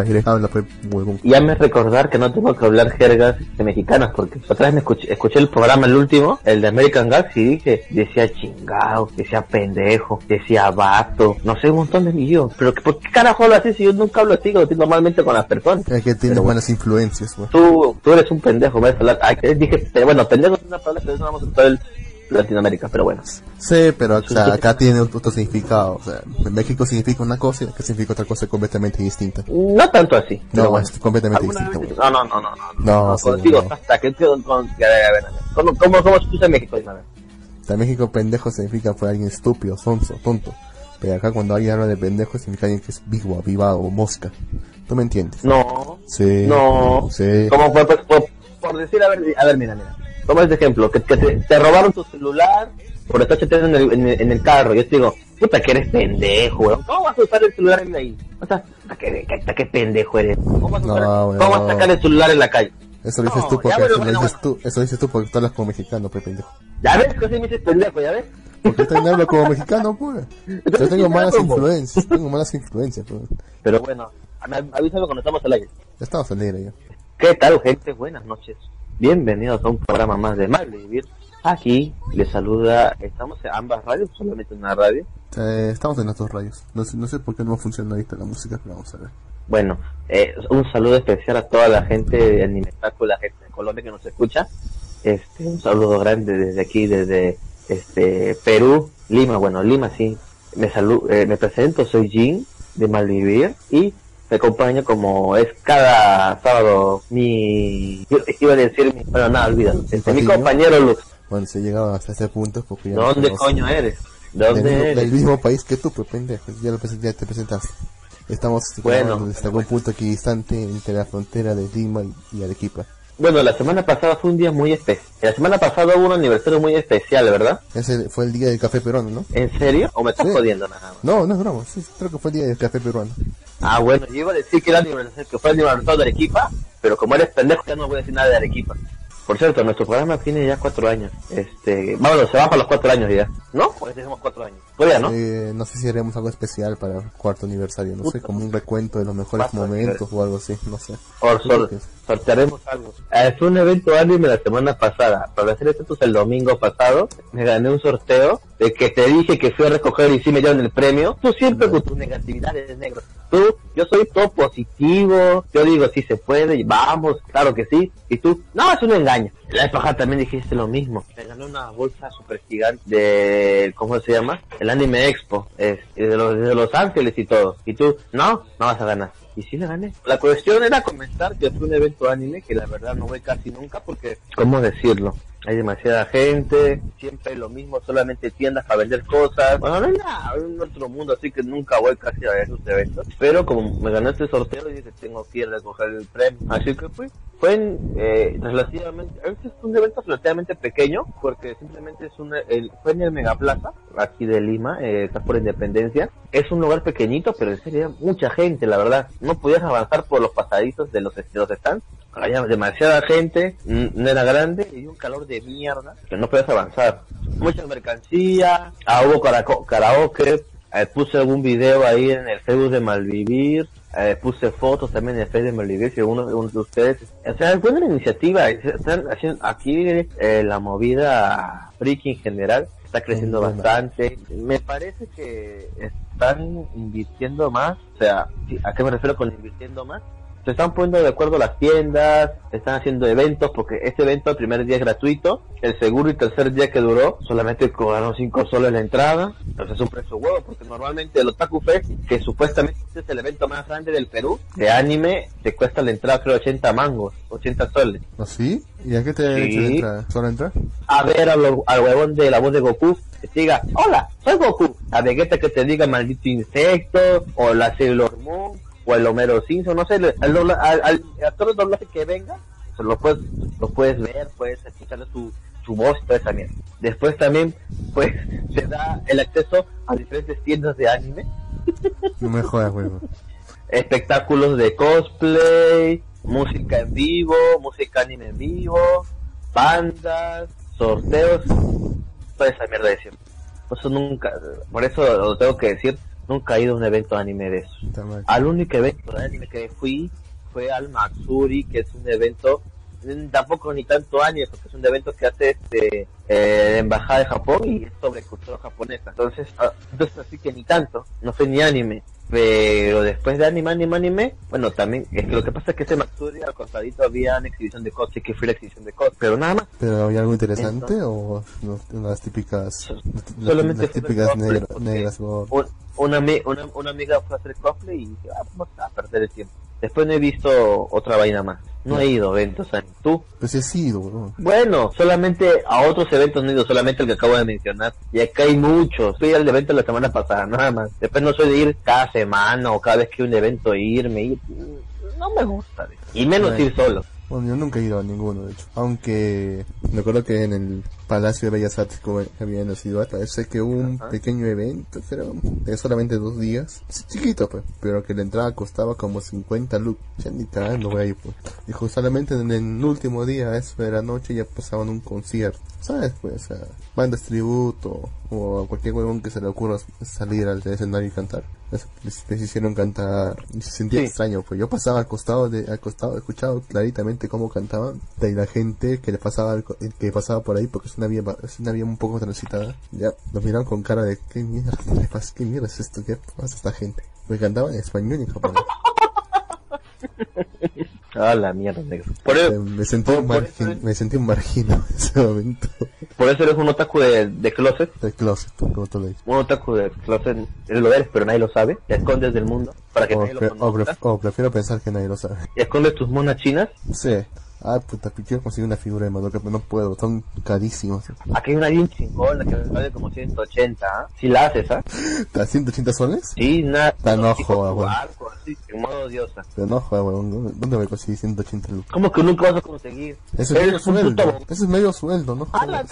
A fue muy buen. Ya me recordar que no tengo que hablar jergas de mexicanas porque otra vez me escuché, escuché el programa el último, el de American Gags y dije, decía chingado, decía pendejo, decía vato, no sé un montón de millones, pero ¿por qué carajo lo haces si yo nunca hablo así, digo normalmente con las personas? Es que tiene Pero buenas influencias, güey. Tú, tú eres un pendejo, me vas a hablar. Ay, que dije, pero bueno, pendejo es una palabra que usamos en todo el Latinoamérica, pero bueno. Sí, pero o sea, acá tiene otro significado. O sea, en México significa una cosa y acá significa otra cosa completamente distinta. No tanto así. No, bueno. es completamente ¿Alguna distinta. vez-. No, no, no, no, no. No, no, sí, contigo, no. hasta que con, con, a ver, a ver, a ver. ¿Cómo, cómo, cómo se usa en México? En México pendejo significa fue alguien estúpido, sonso, tonto. Pero acá cuando alguien habla de pendejo significa alguien que es vivo, avivado o mosca. ¿Tú me entiendes? No. Sí. No. Sí. ¿Cómo fue? Pues, por, por decir, a ver, a ver, mira, mira. Toma este ejemplo, que, que te, te robaron tu celular por estar chateando en el, en, el, en el carro. Yo te digo, puta que eres pendejo, weón. ¿Cómo vas a usar el celular en ahí? O sea, que pendejo eres. ¿Cómo vas a, usar- No, ¿cómo vas a weón. sacar el celular en la calle? Eso lo dices No, tú porque bueno, eso, lo bueno, dices tú, eso dices tú porque tú hablas como mexicano, pe pendejo. Ya ves que así me dices pendejo, ya ves. Porque yo también hablo como mexicano, pues. Yo tengo malas influencias, tengo malas influencias, pues. Pero bueno, avísame cuando estamos al aire. Ya estamos al aire ya. ¿Qué tal, gente? Buenas noches. Bienvenidos a un programa más de Mal Vivir. Aquí les saluda, estamos en ambas radios, solamente en una radio. Eh, estamos en las dos radios. No sé, no sé por qué no funciona ahorita la música, pero vamos a ver. Bueno, eh, un saludo especial a toda la gente de Animetaco, la gente de Colombia que nos escucha. Este, un saludo grande desde aquí, desde este Perú, Lima, bueno, Lima sí. Me salu eh, me presento, soy Jin de Malvivir y me acompaña como es cada sábado mi yo iba a decir mi bueno nada olvídalo este, mi compañero Luz Bueno, si he llegado hasta este punto porque ya ¿de nos dónde coño eres? ¿de Del dónde mismo, eres? del mismo país que tú, pues pendejo. Ya, lo presen- ya te presentaste. Estamos Bueno, desde algún punto equidistante entre la frontera de Lima y Arequipa. Bueno, la semana pasada fue un día muy especial. La semana pasada hubo un aniversario muy especial, ¿verdad? Ese fue el día del café peruano, ¿no? ¿En serio? ¿O me estás Sí. jodiendo nada más? No, no es broma. Sí, creo que fue el día del café peruano. Ah, bueno, yo iba a decir que era el aniversario, que fue el aniversario de Arequipa, pero como eres pendejo ya no voy a decir nada de Arequipa. Por cierto, nuestro programa tiene ya cuatro años. Este, bueno, se va para los cuatro años ya. ¿No? Pues decimos cuatro años. Todavía, ¿no? Eh, no sé si haremos algo especial para el cuarto aniversario, no sé, como un recuento de los mejores momentos o algo así, no sé. Por ¿Tú qué sol, piensas? sortearemos algo. Eh, fue un evento anime la semana pasada. Para hacer esto el domingo pasado, me gané un sorteo de que te dije que fui a recoger y sí me dieron el premio. Tú siempre con tu negatividad eres negro. Yo soy todo positivo. Yo digo, sí se puede, vamos, claro que sí. Y tú, no, es un engaño. La pasada también dijiste lo mismo. Me gané una bolsa super gigante de, ¿cómo se llama? El Anime Expo. Es, de, los, de Los Ángeles y todo. Y tú, no, no vas a ganar. Y sí le gané. La cuestión era comentar que fue evento anime que la verdad no voy casi nunca porque, ¿cómo decirlo? Hay demasiada gente, siempre lo mismo, solamente tiendas para vender cosas. Bueno, no hay un otro mundo, así que nunca voy casi a esos eventos. Pero como me gané este sorteo, dije, tengo que ir a recoger el premio. Así que fui. Fue en, eh, relativamente, este es un evento relativamente pequeño, porque simplemente es un, el, fue en el Megaplaza, aquí de Lima, eh, está por Independencia. Es un lugar pequeñito, pero en serio, mucha gente, la verdad. No podías avanzar por los pasadizos de los, de stands. Había demasiada gente, no era grande y un calor de mierda que no podías avanzar. Mucha mercancía, ah, hubo karaoke, eh, puse algún video ahí en el Facebook de Malvivir, eh, puse fotos también en Facebook de Malvivir, si uno de ustedes, o sea, es buena iniciativa, están haciendo aquí eh, la movida friki en general, está creciendo bastante. Me parece que están invirtiendo más, o sea, ¿a qué me refiero con invirtiendo más? Se están poniendo de acuerdo las tiendas, están haciendo eventos, porque este evento el primer día es gratuito, el segundo y tercer día que duró solamente cobraron 5 soles la entrada, entonces es un precio huevo, porque normalmente el Otaku Fest, que supuestamente es el evento más grande del Perú, de anime, te cuesta la entrada creo 80 mangos, 80 soles. ¿Así? ¿Y a qué te Sí. entrar? ¿Solo entrar? a ver al, al huevón de la voz de Goku que te diga, hola, soy Goku. A Vegeta que te diga maldito insecto, o la Sailor Moon, o el Homero Simpson, no sé, el dobla- al, al actor de doblaje que venga, se lo puedes, lo puedes ver, puedes escuchar su, su voz y toda esa mierda. Después también, pues, te da el acceso a diferentes tiendas de anime, No me jodas, huevo. espectáculos de cosplay, música en vivo, música anime en vivo, bandas, sorteos, toda esa mierda de siempre. Por eso nunca, por eso lo tengo que decir, nunca he ido a un evento de anime de eso. Al único evento de anime que fui fue al Matsuri, que es un evento, mm, tampoco ni tanto anime, porque es un evento que hace este eh, la embajada de Japón y es sobre cultura japonesa. Entonces, ah, entonces así que ni tanto, no fue ni anime. Pero después de anime, anime, anime, bueno, también, es que lo que pasa es que ese Matsuri al costadito había una exhibición de cosplay, que fue la exhibición de cosplay, pero nada más. ¿Pero había algo interesante o no, las típicas, las, Solamente las fue típicas negras? o- un- una, una, una amiga fue a hacer cosplay y dije, ah, vamos a perder el tiempo. Después no he visto otra vaina más. No he ido a eventos, ¿sabes? ¿Tú? Pues he sido, huevón. Bueno, solamente a otros eventos no he ido, solamente el que acabo de mencionar. Y acá hay muchos. Fui al evento la semana pasada, nada más. Después no soy de ir cada semana o cada vez que hay un evento irme. Ir. No me gusta. ¿ves? Y menos Bueno. ir solo. Bueno, yo nunca he ido a ninguno, de hecho. Aunque me acuerdo que en el Palacio de Bellas Artes que había en la ciudad, parece que hubo un Ajá. pequeño evento, creo, de solamente dos días. Sí, chiquito, pues, pero que la entrada costaba como 50 lux. Ya ni cagando voy a ir, pues. Dijo, solamente en el último día, eso de la noche, ya pasaban un concierto. ¿Sabes? Pues, o sea, bandas tributo o a cualquier huevón que se le ocurra salir al escenario y cantar. Les, les- hicieron cantar y se sentía Sí. extraño, pues yo pasaba al costado, de, al costado, he escuchado claritamente cómo cantaban y la gente que le pasaba co- que pasaba por ahí porque es una vía es una vía un poco transitada, ya los miraban con cara de qué mierda, qué mierda es esto, qué pasa esta gente, porque cantaban en español y en japonés. Ah, la mierda, negro. Por, Eh, eso- me sentí un por eso me sentí un marginado en ese momento por eso eres un otaku de, de closet. del closet, como tú lo dices. Un otaku de closet. Eres lo eres, pero nadie lo sabe. Te escondes del mundo para que O, nadie lo pre- o conozca. pref- o prefiero pensar que nadie lo sabe. Y escondes tus monas chinas. Sí. Ah, puta, quiero conseguir una figura de Madoka, pero no puedo, son carísimos. Aquí hay una bien chingona que vale como 180, ¿ah? Si la haces, ¿ah? ¿A 180 soles? Sí, nada. Bueno. arco, así, en modo diosa. No, joder, weón, ¿dónde- ¿dónde me conseguí 180 lucas? ¿Cómo que nunca vas a conseguir? Eso es medio sueldo, puto... eso es medio sueldo, ¿no? Ah, la.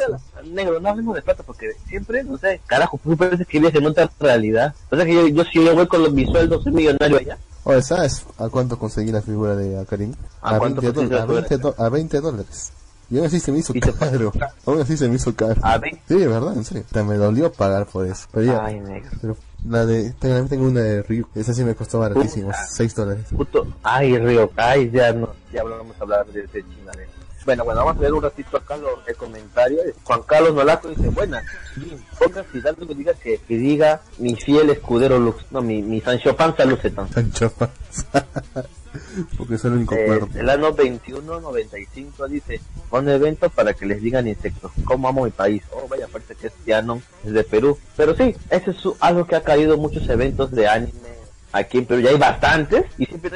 Negro, no hablemos de plata porque siempre, no sé, carajo, tú que vives en otra realidad. O sea que yo, yo si yo voy con los, mis sueldos, soy millonario allá. Oye, ¿sabes a cuánto conseguí la figura de Akarin? ¿A cuánto 20, conseguiste la a, 20 figura? do- a 20 dólares. Y aún así se me hizo caro. Aún así se me hizo caro. A 20. Sí, verdad, en serio. Hasta me dolió pagar por eso. Pero ya, Ay, negro. pero la de, tengo, tengo una de Ryu. Esa sí me costó baratísimo, Puta. 6 dólares. Puto. Ay, Río, ay, ya no, ya vamos a hablar de ese chingadero. Bueno, bueno, vamos a ver un ratito acá los el comentario. Juan Carlos Nolaco dice, buenas, Jim, ponga si tanto que diga que, que diga mi fiel escudero Lux, no, mi, mi Sancho Panza Lucetan. Sancho Panza. Porque soy el único Eh, cuerdo. el año 2195 dice, un evento para que les digan insectos, cómo amo mi país. Oh, vaya, parece que es Tiano, es de Perú. Pero sí, eso es su- algo que ha caído muchos eventos de anime aquí en Perú. Ya hay bastantes y siempre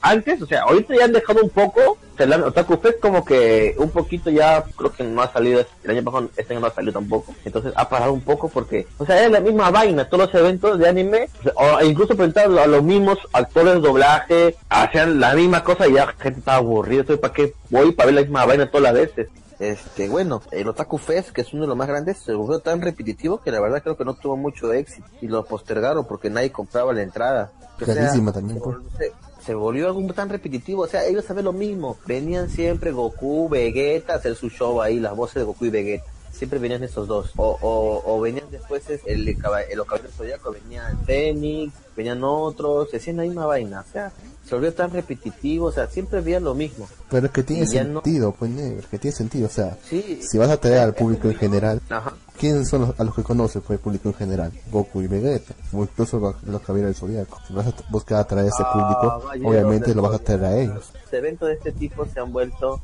antes, o sea, ahorita ya han dejado un poco. Se la, Otaku Fest como que un poquito ya creo que no ha salido, el año pasado este año no ha salido tampoco. Entonces ha parado un poco porque, o sea, es la misma vaina, todos los eventos de anime, o, incluso presentar a los mismos actores de doblaje, hacían la misma cosa y ya gente estaba aburrida. ¿para qué voy para ver la misma vaina todas las veces? Este, bueno, el Otaku Fest, que es uno de los más grandes, se volvió tan repetitivo que la verdad creo que no tuvo mucho éxito y lo postergaron porque nadie compraba la entrada. O sea, también, se pues. se- se volvió algo tan repetitivo, o sea, ellos saben lo mismo. Venían siempre Goku, Vegeta a hacer su show ahí, las voces de Goku y Vegeta. Siempre venían esos dos. O, o, o venían después es el, el, los caballeros zodiacos, venían Fénix, venían otros, se hacían la misma vaina. O sea, se volvió tan repetitivo, o sea, siempre veía lo mismo. Pero es que tiene ya no- sentido, pues negro, que tiene sentido, o sea, Sí. si vas a traer al público en general, Ajá. ¿Quiénes son los, a los que conoces, pues, el público en general? Goku y Vegeta, o incluso los, caballeros del Zodíaco. Si vas a buscar atraer a ese Ah, público, Caballeros obviamente lo vas a traer a ellos. Los eventos de este tipo se han vuelto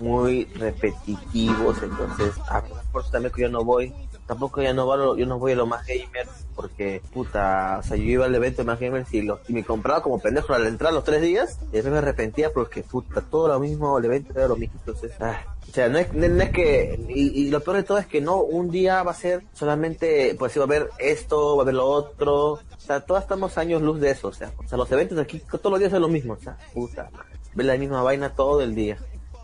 muy repetitivos, entonces, ah, por eso también que yo no voy, tampoco ya no voy, yo no voy a lo más gamer, porque, puta, o sea, yo iba al evento de más gamers y, lo- y me compraba como pendejo al entrar los tres días, y después me arrepentía porque, puta, todo lo mismo, el evento era lo mismo, entonces, ah, o sea, no es, no es que, y, y lo peor de todo es que no, un día va a ser solamente, pues va a haber esto, va a haber lo otro, o sea, todos estamos años luz de eso, o sea, o sea, los eventos aquí todos los días es lo mismo, o sea, puta, ver la misma vaina todo el día.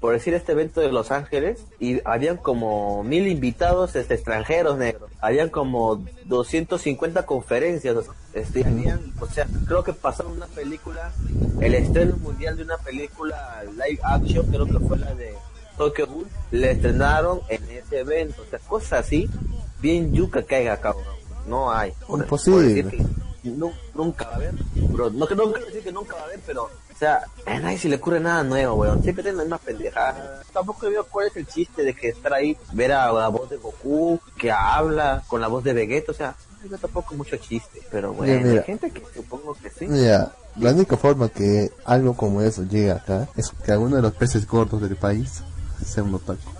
Por decir este evento de Los Ángeles, y habían como mil invitados este, extranjeros negros, habían como 250 conferencias, este, habían, o sea, creo que pasaron una película, el estreno mundial de una película live action, creo que fue la de Tokyo Ghoul, le estrenaron en ese evento, o sea, cosas así, bien yuca caiga cabrón, no hay. Imposible. que nu- nunca va a haber, bro, no que no quiero decir que nunca va a haber, pero, o sea, a nadie se le ocurre nada nuevo, weón, siempre tienen la misma pendejada. Tampoco veo cuál es el chiste de que estar ahí, ver a la voz de Goku, que habla con la voz de Vegeta, o sea, no tampoco mucho chiste, pero bueno, Mira, mira. hay gente que supongo que sí. Mira, la única forma que algo como eso llegue acá es que alguno de los peces gordos del país sea un otaku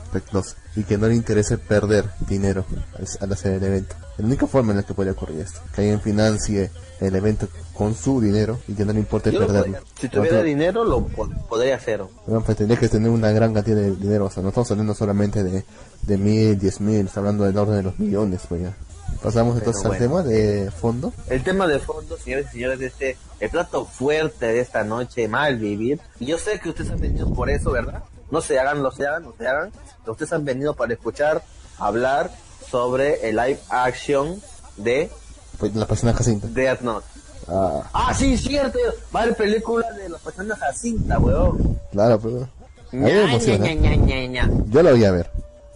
y que no le interese perder dinero al, al hacer el evento. La única forma en la que podría ocurrir esto, que alguien financie el evento con su dinero y que no le importe Yo lo perderlo. podría- si tuviera dinero, lo po- podría hacer. bueno, pues tendría que tener una gran cantidad de dinero, o sea, no estamos hablando solamente de, de mil, diez mil, estamos hablando del orden de los millones, pues ya. Pasamos entonces al bueno. tema de fondo. El tema de fondo, señores y señores, este, el plato fuerte de esta noche, mal vivir. Y yo sé que ustedes han venido por eso, ¿verdad? No se hagan, no se hagan, no se hagan. Pero ustedes han venido para escuchar, hablar sobre el live action de Pues, la persona Jacinta. Death Note. Ah, Ah, sí, cierto. Va a haber película de la persona Jacinta, weón. claro, pero... Yo la voy a ver.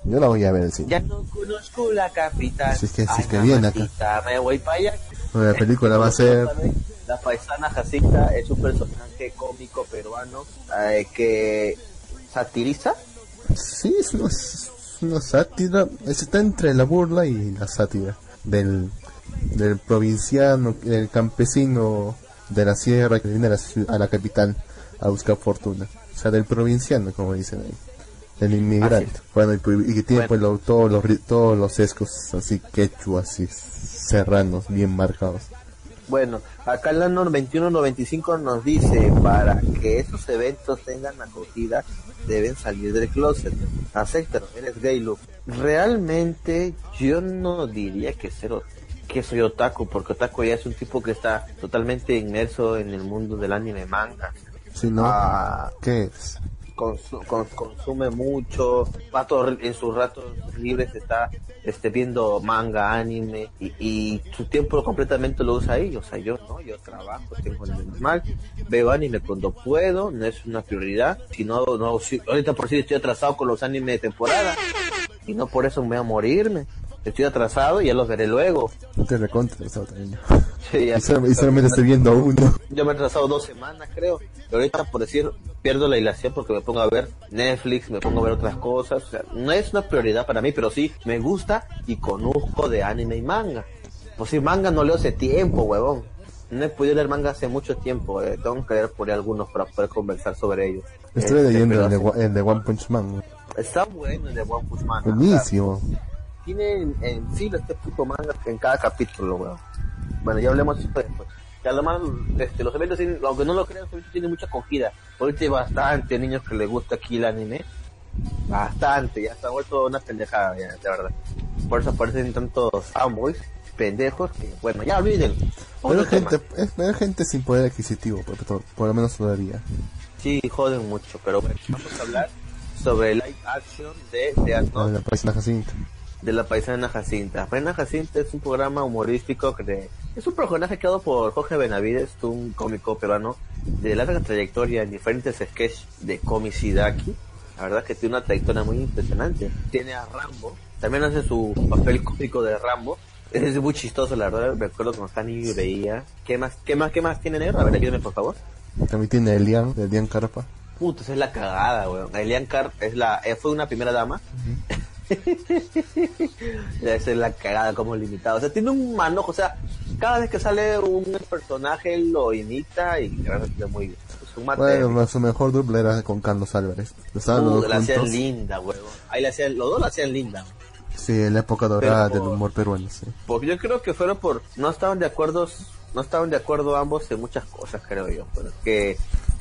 Yo la voy a ver en cine. Ya no conozco la capital. Si es que- si Ay, es que viene acá. mamacita, Me voy para allá. La película va a ser... La paisana Jacinta es un personaje cómico peruano eh, que satiriza. Sí, es una, es una sátira. es- Está entre la burla y la sátira. Del, del provinciano, el campesino de la sierra que viene a la, a la capital a buscar fortuna. O sea, del provinciano, como dicen ahí. Del inmigrante. Bueno, y, que tiene Bueno. pues lo- todos, los, todos los sesgos así quechua, así serranos, bien marcados. Bueno, acá el año 2195 nos dice para que esos eventos tengan acogida deben salir del closet. Acéptalo, eres gay, Luke. Realmente yo no diría que cero que soy otaku, porque otaku ya es un tipo que está totalmente inmerso en el mundo del anime manga. Si no, Ah, ¿qué es? consu- con- consume mucho, vato en sus ratos libres está este viendo manga, anime y, y su tiempo completamente lo usa ahí, o sea, yo no, yo trabajo, tengo el normal, veo anime cuando puedo, no es una prioridad, si no, no si- ahorita por si estoy atrasado con los animes de temporada y no por eso me voy a morirme, estoy atrasado y ya los veré luego. No te recontra, estaba también. Sí, ya- Y sol- y solamente estoy viendo uno. yo me he atrasado dos semanas, creo. Y ahorita, por decir, pierdo la hilación porque me pongo a ver Netflix, me pongo a ver otras cosas. O sea, no es una prioridad para mí, pero sí me gusta y conozco de anime y manga. Pues si manga no leo hace tiempo, huevón. No he podido leer manga hace mucho tiempo. eh, Tengo que leer por algunos para poder conversar sobre ellos. Estoy Este, leyendo el de, el One Punch Man. Está bueno el de One Punch Man. o sea, Buenísimo. tiene en, filo este puto manga en cada capítulo, weón. Bueno, ya hablemos de eso después. Y además, este, los eventos, tienen- aunque no lo crean, los eventos tienen mucha acogida. Ahorita hay bastante niños que les gusta aquí el anime. Bastante, ya se ha vuelto una pendejada, ya, de verdad. Por eso aparecen tantos fanboys, pendejos, que bueno, ya olviden. Pero gente, es, pero gente sin poder adquisitivo, por, por- por lo menos todavía. Sí, joden mucho, pero bueno, vamos a hablar sobre el live action de de Note. la Jacinta. De la paisana Jacinta. Paisana Jacinta es un programa humorístico que es un personaje creado por Jorge Benavides, un cómico peruano de larga trayectoria en diferentes sketches de comicidaki. La verdad que tiene una trayectoria muy impresionante. Tiene a Rambo, también hace su papel cómico de Rambo. Es muy chistoso, la verdad. Me acuerdo cuando estaba niño y veía. ¿Qué más, qué más, qué más tiene negro? A ver, ayúdame por favor. También tiene Elian, Elian Carpa. Puta, esa es la cagada, weón. Elian Carp es la, eh, fue una primera dama. esa es la cagada como limitado. O sea, tiene un manojo, o sea, cada vez que sale un personaje lo imita y realmente muy bien. Bueno, su mejor dupla era con Carlos Álvarez. Los Uh, la hacían linda, weón. Ahí la hacían, los dos la hacían linda. Sí, en la época dorada Pero- del humor peruano, sí. Porque yo creo que fueron por, no estaban de acuerdo, no estaban de acuerdo ambos en muchas cosas, creo yo. Porque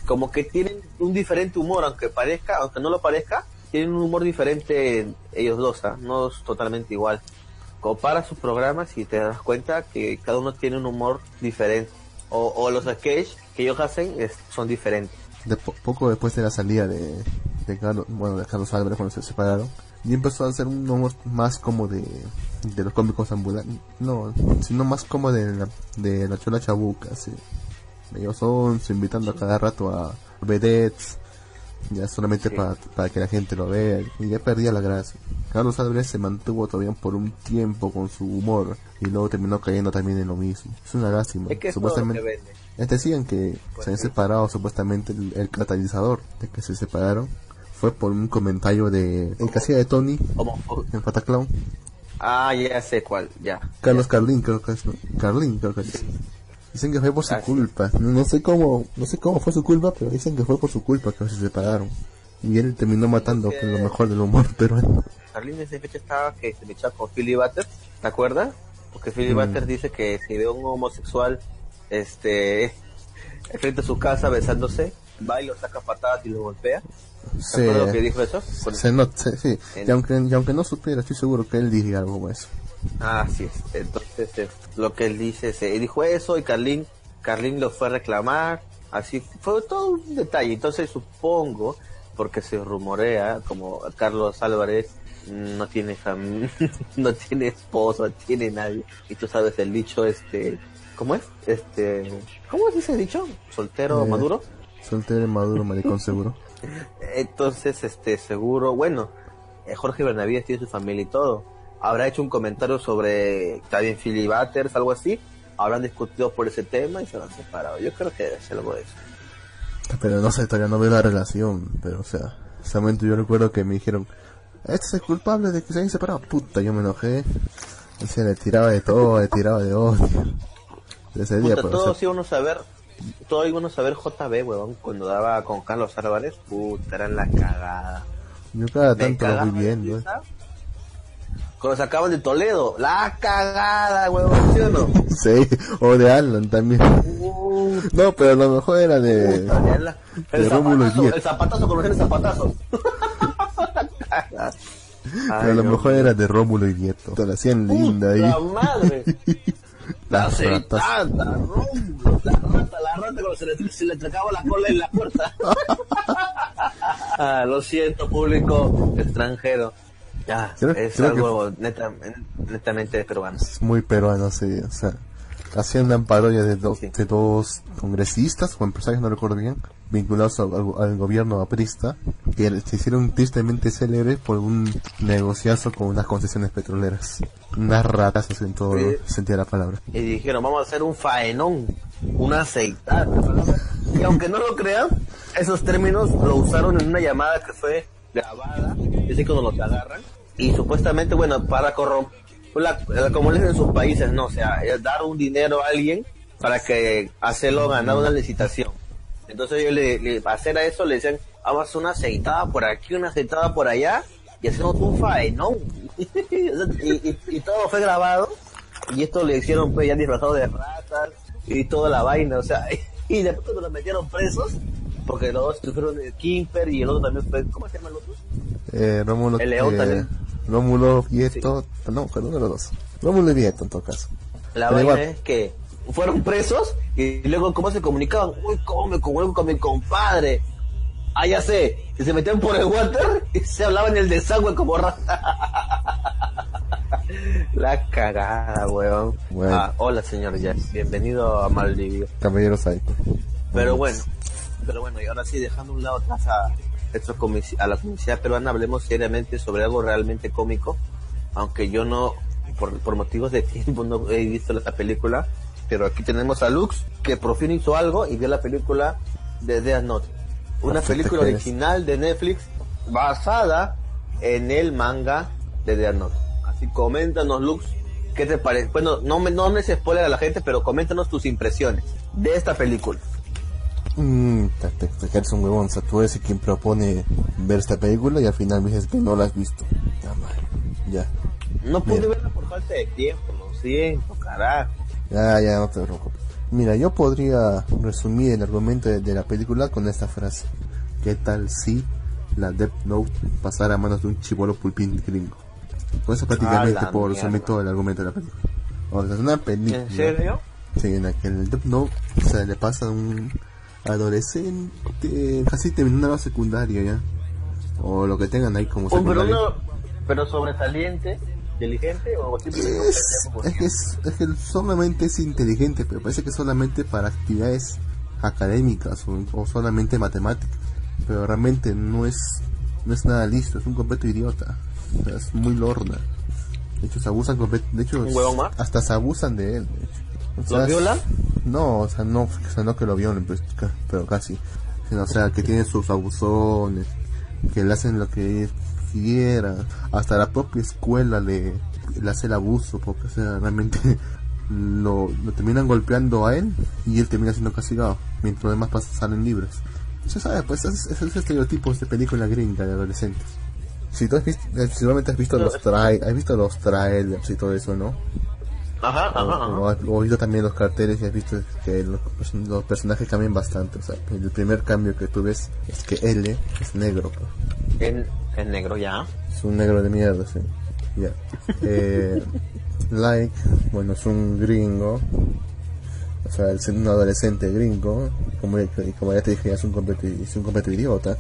como que tienen un diferente humor, aunque parezca, aunque no lo parezca, tienen un humor diferente ellos dos, ¿ah? no es totalmente igual. Compara sus programas y te das cuenta que cada uno tiene un humor diferente. O, o los sketches que ellos hacen es- son diferentes. De po- poco después de la salida de, de Carlos, bueno, de Carlos Álvarez cuando se separaron, y empezó a hacer un humor más como de, de los cómicos ambulantes, no, sino más como de la, de la chola chabuca, así. Medio sonso, invitando a cada rato a vedettes, ya solamente Sí. para, para que la gente lo vea, y ya perdía la gracia. Carlos Álvarez se mantuvo todavía por un tiempo con su humor, y luego terminó cayendo también en lo mismo. Es una lástima. Es que que Supuestamente, les decían que Pues se han sí. separado supuestamente el, el catalizador de que se separaron fue por un comentario de el que hacía de Tony en Pataclown ah, ya sé cuál, ya. Carlos Carlín creo que es. Carlín creo que es dicen que fue por su culpa no, no sé cómo no sé cómo fue su culpa pero dicen que fue por su culpa que se separaron y él terminó matando que- lo mejor del humor peruano Carlín en esa fecha estaba que se me echaba con Philly Butter, ¿te acuerdas? Porque Philly Mm. Butter dice que si ve a un homosexual este frente a su casa besándose, va y lo saca patadas y lo golpea. ¿Te Sí, acuerdas lo que dijo eso? Se not- se- sí. En- Y, aunque, y aunque no supiera estoy seguro que él diría algo como eso Ah, sí es. Entonces, eh, lo que él dice, se dijo eso y Carlín, Carlín lo fue a reclamar. Así fue todo un detalle. Entonces, supongo, porque se rumorea, como Carlos Álvarez no tiene fam no tiene esposo, no tiene nadie. Y tú sabes el dicho, este, ¿cómo es? Este, ¿cómo es ese dicho? ¿Soltero Eh, maduro? soltero maduro maricón seguro Entonces, este, seguro, bueno, eh, Jorge Bernavides tiene su familia y todo. Habrá hecho un comentario sobre, está bien, Philly Butters, algo así. Habrán discutido por ese tema y se han separado. Yo creo que ser algo de eso. Pero no sé, todavía no veo la relación. Pero, o sea, ese momento yo recuerdo que me dijeron, este es el culpable de que se hayan separado. Puta, yo me enojé. O sea, le tiraba de todo, le tiraba de odio. De ese día, pero, o todos sea, íbamos a ver, todos íbamos a ver JB, huevón, cuando daba con Carlos Álvarez. Puta, eran la cagada. yo cada tanto lo de viendo. Cuando sacaban de Toledo, la cagada, huevón, ¿sí o no? Sí, o de Alan también. Uh, No, pero lo mejor era de... Puta, ya la- el, de Rómulo y zapatazo, el zapatazo, conocen el zapatazo. Pero lo mejor era de Rómulo y Nieto. Te la hacían linda ahí. La madre. La ratas. aceitada, Rómulo, la rata, la rata cuando se le, se le tracaba la cola en la puerta. ah, lo siento, público extranjero. Ya, Creo- es creo que algo neta, netamente peruano. Es muy peruano, sí. O sea, hacían una parodia de, dos Sí. de dos congresistas o empresarios, no recuerdo bien, vinculados al, al- gobierno aprista, que se hicieron tristemente célebres por un negociazo con unas concesiones petroleras. Unas ratas en todo Sí. sentido de la palabra. Y dijeron, vamos a hacer un faenón, una aceitada. Y aunque no lo crean, esos términos lo usaron en una llamada que fue grabada, es decir, cuando los agarran. Y supuestamente, bueno, para corromper, como les en sus países, no, o sea, es dar un dinero a alguien para que hacerlo ganar una licitación. Entonces ellos le, le- hacer a eso le decían, vamos una aceitada por aquí, una aceitada por allá, y hacemos un faenón. y, y- y todo fue grabado, y esto le hicieron pues ya disfrazado de ratas, y toda la vaina, o sea, y después cuando los metieron presos, porque los dos fueron el Kimper y el otro también fue, ¿cómo se llama el otro? Eh, Rómulo, El León eh, también. Rómulo Vieto, no, perdón de los dos. Rómulo y Vieto en todo caso. La vaina es que fueron presos y luego cómo se comunicaban, uy, cómo me comunico con mi compadre. Ah, ya sé, y se metían por el water y se hablaban en el desagüe como rata. La cagada, weón. Bueno. Ah, hola, señor Jazz. Bienvenido a Maldivio. Caballero Psycho. Pero bueno, pero bueno, y ahora sí, dejando a un lado atrás a, a la comunidad peruana, hablemos seriamente sobre algo realmente cómico. Aunque yo no, por, por motivos de tiempo, no he visto esta película. Pero aquí tenemos a Lux, que por fin hizo algo y vio la película de Death Note. Una película original de Netflix basada en el manga de Death Note. Así coméntanos, Lux, ¿qué te parece? Bueno, no me, no me se spoiler a la gente, pero coméntanos tus impresiones de esta película. Mmm, te, eres un huevón, o sea, tú eres quien propone ver esta película y al final me dices que no la has visto. Ya, madre, ya. No pude verla por falta de tiempo, lo siento, carajo. Ya, ya, no te preocupes. Mira, yo podría resumir el argumento de, de la película con esta frase. ¿Qué tal si la Death Note pasara a manos de un chivolo pulpín gringo? Con eso prácticamente A la por resumir todo el argumento de la película. O sea, es una película. ¿En serio? Sí, en la que el Death Note se le pasa un adolescente casi terminando la secundaria ya. O lo que tengan ahí como Un, pero, secundaria. uno, pero sobresaliente, inteligente o simplemente Es, es, que es, es que solamente es inteligente, pero parece que solamente para actividades académicas o, o solamente matemáticas. Pero realmente no es no es nada listo, es un completo idiota. O sea, es muy lorna. De hecho, se abusan De hecho, hasta se abusan de él. de hecho. O ¿Lo sea, es- violan? No, o sea, no, o sea, no que lo violen, pues, ca- pero casi. Sino, o sea, que tiene sus abusones, que le hacen lo que quiera. Hasta la propia escuela le, le hace el abuso, porque, o sea, realmente lo, lo terminan golpeando a él y él termina siendo castigado, mientras los demás pas- salen libres. Se sabe, pues, es, es, es estereotipos de película gringa de adolescentes. Si tú has visto, eh, seguramente has visto los tra has visto los trailers y todo eso, ¿no? Ajá, ajá, O, ajá. has o visto también los carteles y has visto que los, los personajes cambian bastante. O sea, el primer cambio que tú ves es que L es negro. pues. En, en negro ya. Es un negro de mierda, sí. Ya. Eh, like, bueno, es un gringo. O sea, es un adolescente gringo. Como, ya- como ya te dije, es un completo, es un completo idiota.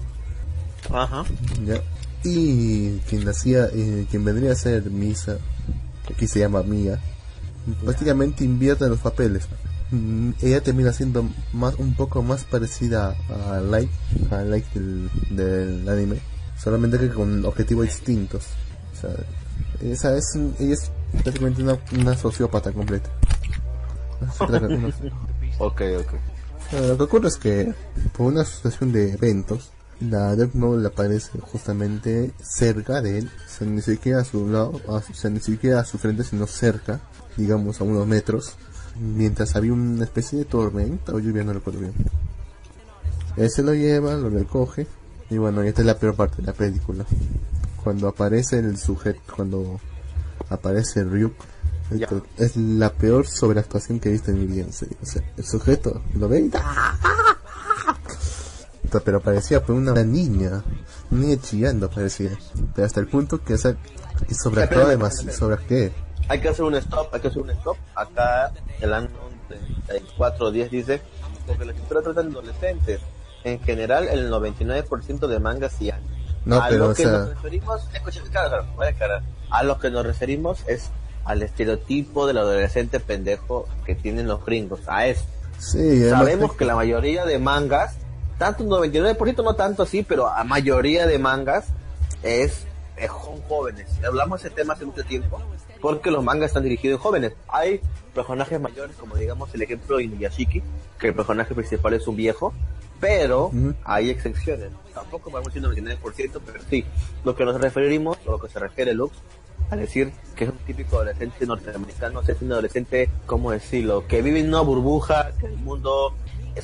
Ajá. Ya. Y quien hacía, eh, quien vendría a ser Misa, que aquí se llama Mia, prácticamente invierte en los papeles. Mm, Ella termina siendo más, un poco más parecida a Light, a Light del, del anime, solamente que con objetivos distintos. O sea, esa es, ella es prácticamente una, una sociópata completa. Ok, ok. lo que ocurre es que por una sucesión de eventos, la Death Note aparece justamente cerca de él, o sea, ni siquiera a su lado, a- o sea, ni siquiera a su frente, sino cerca, digamos a unos metros, mientras había una especie de tormenta o lluvia, no recuerdo bien. Él se lo lleva, lo recoge, y bueno, esta es la peor parte de la película. Cuando aparece el sujeto, cuando aparece Ryuk, es la peor sobreactuación que he visto en mi vida, en serio. O sea, el sujeto lo ve y... Puta, Pero parecía pues, una niña, una niña chillando parecía. Pero hasta el punto que, o sea, que demasiado. espérame. ¿Sobre qué? Hay que hacer un stop, hay que hacer un stop. Acá el año 3410 dice, porque la escritura trata de adolescentes. En general, el 99% de mangas y anime. No, a pero, lo o que sea- nos referimos, escucha, claro, claro, voy a lo que nos referimos es al estereotipo del adolescente pendejo que tienen los gringos, a eso. Sí, además- Sabemos que la mayoría de mangas, tanto un 99%, no tanto así, pero a mayoría de mangas es, es jóvenes. Hablamos de ese tema hace mucho tiempo, porque los mangas están dirigidos a jóvenes. Hay personajes mayores, como digamos el ejemplo de Inuyashiki, que el personaje principal es un viejo, pero hay excepciones. Tampoco vamos a decir 99%, pero sí. Lo que nos referimos, o lo que se refiere Lux, a decir que es un típico adolescente norteamericano, es un adolescente, ¿cómo decirlo? Que vive en una burbuja, que el mundo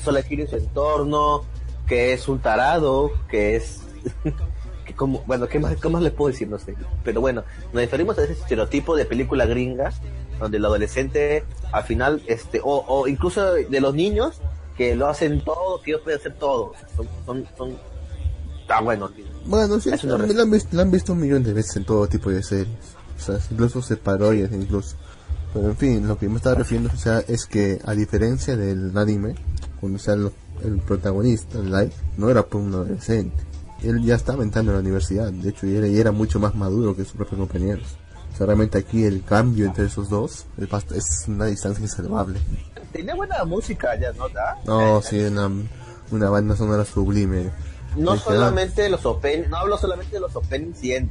solo gira en su entorno, que es un tarado, que es... que como, bueno, ¿qué más, ¿qué más les puedo decir? No sé. Pero bueno, nos referimos a ese estereotipo de película gringa, donde el adolescente al final, este, o, o incluso de los niños, que lo hacen todo, que ellos pueden hacer todo. Son, son, son, ah, bueno, Bueno, sí, la han visto, la han visto un millón de veces en todo tipo de series. O sea, incluso se parodias, incluso. Pero en fin, lo que me estaba refiriendo o sea, es que a diferencia del anime, cuando sea lo- el protagonista, Light, no era por un adolescente. Él ya estaba entrando a la universidad, de hecho, y era, y era mucho más maduro que sus propios compañeros. O sea, realmente aquí el cambio entre esos dos es una distancia insalvable. Tenía buena música ya, ¿no? No, sí, una, una banda sonora sublime. No solamente los openings, no hablo solamente de los openings y en,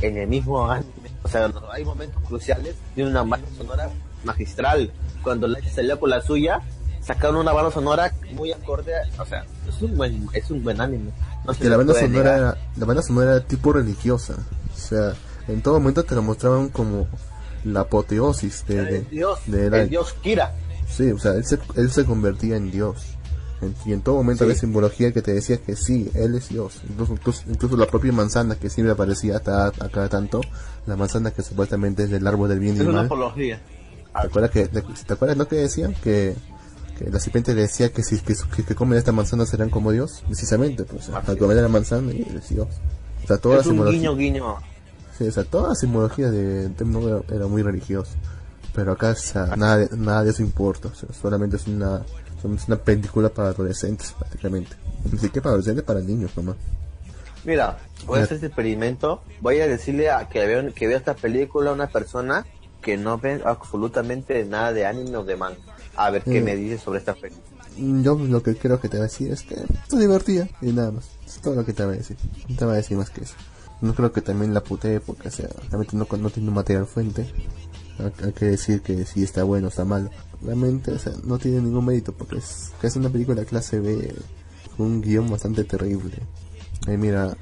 en el mismo anime. O sea, hay momentos cruciales de una banda sonora magistral. Cuando Light salió con la suya, sacaron una banda sonora muy acorde, a- o sea, es un buen, es un buen anime. No que la banda sonora negar. era, la banda sonora era tipo religiosa o sea en todo momento te lo mostraban como la apoteosis de, de, el dios, de el dios Kira. sí o sea él se, él se convertía en Dios En- y en todo momento Sí. había simbología que te decía que sí él es Dios incluso, incluso, incluso la propia manzana que siempre aparecía hasta a cada tanto la manzana que supuestamente es del árbol del bien y Es del una mal apología. ¿Te acuerdas, que, te, te acuerdas no que decían que la serpiente le decía que si que, que, que comen esta manzana serán como Dios? Precisamente, pues, Así al comer la manzana y eres Dios. O sea, toda la Es simbología, guiño, guiño. sí, o sea, toda la simbología de Note era, era muy religiosa. Pero acá o sea, nada, de, nada de eso importa, o sea, solamente es una, es una película para adolescentes prácticamente. Ni siquiera para adolescentes, para niños nomás. Mira, voy a hacer este experimento. Voy a decirle a que veo, que vea esta película a una persona que no ve absolutamente nada de anime o de manga. A ver qué Mm. me dice sobre esta película. Yo lo que creo que te va a decir es que está divertida y nada más. Es todo lo que te va a decir. No te va a decir más que eso. No creo que también la putee porque, o sea, realmente no, no tiene un material fuente. Hay, que decir que si está bueno o está malo. Realmente, o sea, no tiene ningún mérito porque es, que es una película clase B con un guion bastante terrible. Ahí mira,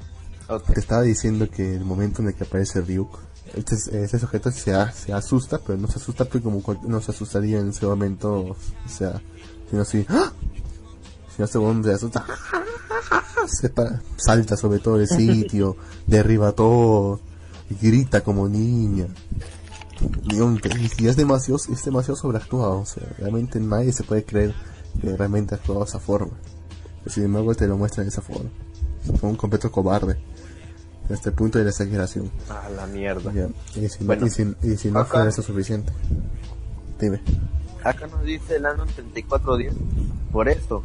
Ok. te estaba diciendo que el momento en el que aparece Ryuk, este, este sujeto se, se asusta, pero no se asusta porque como no se asustaría en ese momento, o sea, sino así, ¡ah! sino este hombre se asusta, se para- salta sobre todo el sitio, derriba todo, y grita como niña. Y, es demasiado, es demasiado sobreactuado, o sea, realmente nadie se puede creer que realmente ha actuado de esa forma. Pero sin embargo te lo muestra de esa forma. Como un completo cobarde. Hasta el punto de la exageración. A la mierda. Ya. Y si, Bueno, y si, y si no acá- fuera eso suficiente. Dime. Acá nos dice el año 3410. Por eso,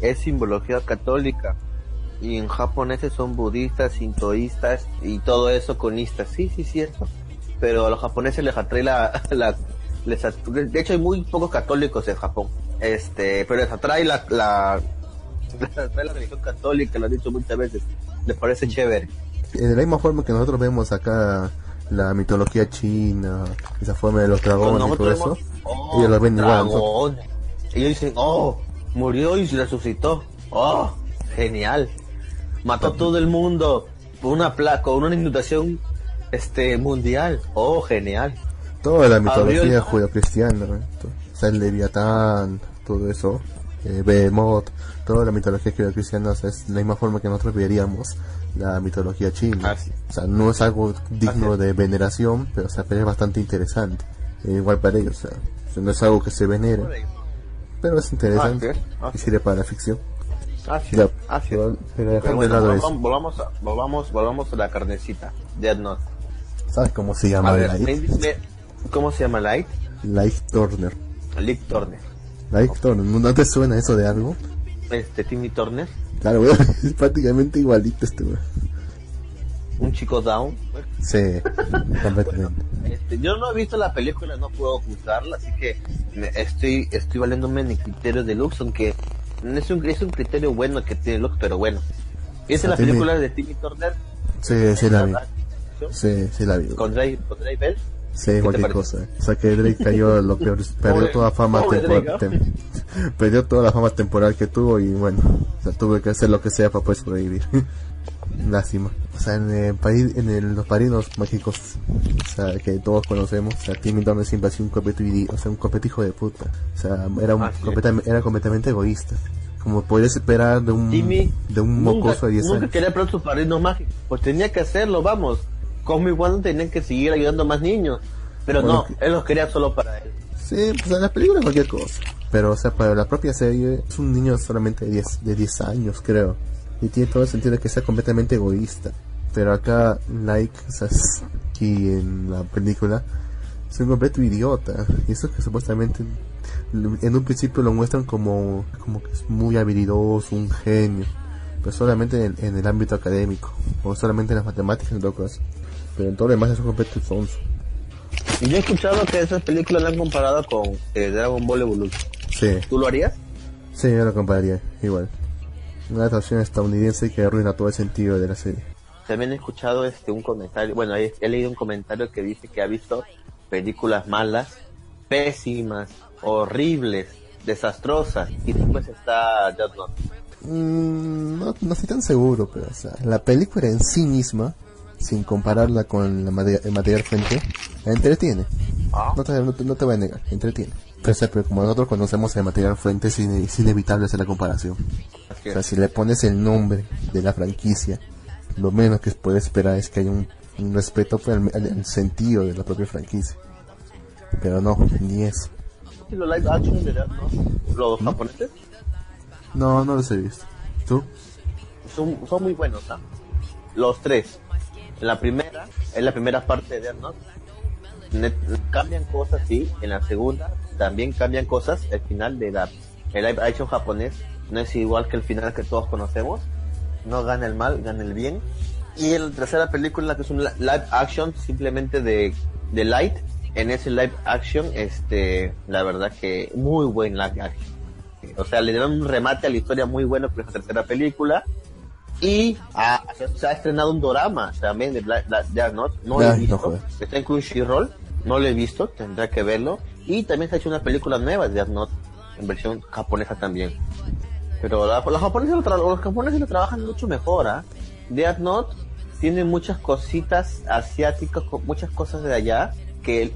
es simbología católica. Y en japoneses son budistas, sintoístas y todo eso conistas. Sí, sí, cierto. Pero a los japoneses les atrae la... la les at- de hecho, hay muy pocos católicos en Japón. Este, pero les atrae la... la les atrae la religión católica, lo han dicho muchas veces. Les parece chévere. Eh, De la misma forma que nosotros vemos acá la mitología china, esa forma de los dragones y todo eso, vemos, oh, ellos lo ven igual. Ellos dicen, oh, murió y se resucitó. Oh, genial. Mató a todo el mundo por una placa, una inundación este mundial. Oh, genial. Toda la mitología judio-cristiana. To- o sea, el Leviatán, todo eso, eh, Behemoth, toda la mitología judio-cristiana o sea, es la misma forma que nosotros veríamos la mitología china. Así. O sea, no es algo digno de veneración, pero, o sea, pero es bastante interesante. Eh, igual para ellos, o sea, no es algo que se venere, pero es interesante Así es, así y sirve para la ficción. Así, Ya, es, así es. pero, pero dejando Pero bueno, de lado volvamos, eso, volvamos, a, volvamos, volvamos a la carnecita. Dead Note. ¿sabes cómo se llama ver, Light? me- me- ¿cómo se llama Light? Light Turner. Lick Turner. Light Turner, ¿no no te suena eso de algo? Este, Timmy Turner. Claro, weón, es prácticamente igualito este, weón. Un chico down. Sí, completamente. Este, yo no he visto la película, no puedo juzgarla, así que me- estoy estoy valiéndome en el criterio de Lux, aunque no es un, es un criterio bueno que tiene Lux, pero bueno. ¿Viste Ah, la tiene- película de Timmy Turner? Sí, sí la vi. Sí, sí la vi. Con Drake, con Drake Bell. Sí, cualquier cosa. O sea que Drake cayó lo peor, perdió toda fama temporal, tem- perdió toda la fama temporal que tuvo y bueno, o sea, tuve que hacer lo que sea para poder sobrevivir. Lástima. O sea, en el país, en el- los padrinos mágicos, o sea, que todos conocemos, o sea, Timmy Turner siempre ha sido un completo o sea, un completo hijo de puta. O sea, era un Ah, sí. completam- era completamente egoísta. Como podrías esperar de un, Timmy de un mocoso nunca, de 10 nunca años. quería probar sus padrinos mágicos. Pues tenía que hacerlo, vamos. Como igual tenían que seguir ayudando a más niños. Pero Bueno, no, él los quería solo para él. Sí, pues en la película cualquier cosa. Pero, o sea, para la propia serie es un niño solamente de 10, de 10 años, creo. Y tiene todo el sentido de que sea completamente egoísta. Pero acá, like, o sea, aquí en la película, es un completo idiota. Y eso que supuestamente en un principio lo muestran como, como que es muy habilidoso, un genio. Pero solamente en el, en el ámbito académico. O solamente en las matemáticas caso. Pero en todo lo demás es un completo sonso. Y yo he escuchado que esas películas la han comparado con eh, Dragon Ball Evolution. Sí. ¿Tú lo harías? Sí, yo lo compararía, igual. Una adaptación estadounidense que arruina todo el sentido de la serie. También he escuchado este un comentario, bueno, he, he leído un comentario que dice que ha visto películas malas, pésimas, horribles, desastrosa y después está Death Note. Mm, no, no estoy tan seguro, pero o sea, la película en sí misma, sin compararla con la mate- el material fuente, entretiene. Ah. No te, no, te- no te voy a negar, entretiene. Pero, o sea, pero como nosotros conocemos el material fuente, es, ine- es inevitable hacer la comparación. O sea, si le pones el nombre de la franquicia, lo menos que puede esperar es que haya un, un respeto por el, el- el sentido de la propia franquicia. Pero no, ni eso. ¿Y los live action de Note? Los japoneses No, no los he visto. ¿Tú? son, son muy buenos, ¿ah? Los tres. En la primera, en la primera parte de Death Note, cambian cosas, sí. En la segunda, también cambian cosas. El final de la, el live action japonés no es igual que el final que todos conocemos. No gana el mal, gana el bien. Y en la tercera película, que es un li- live action simplemente de, de Light, en ese live action, este, la verdad que muy buen live action. O sea, le dieron un remate a la historia muy bueno con esa tercera película. Y ah, se- ha estrenado un drama también de Black, Black Note. No lo he no visto. jodas. Está en Crunchyroll. No lo he visto. Tendrá que verlo. Y también se ha hecho una película nueva de Death Note. En versión japonesa también. Pero la- los, japoneses lo tra- los japoneses lo trabajan mucho mejor. ¿ah? Death Note tiene muchas cositas asiáticas, muchas cosas de allá. Que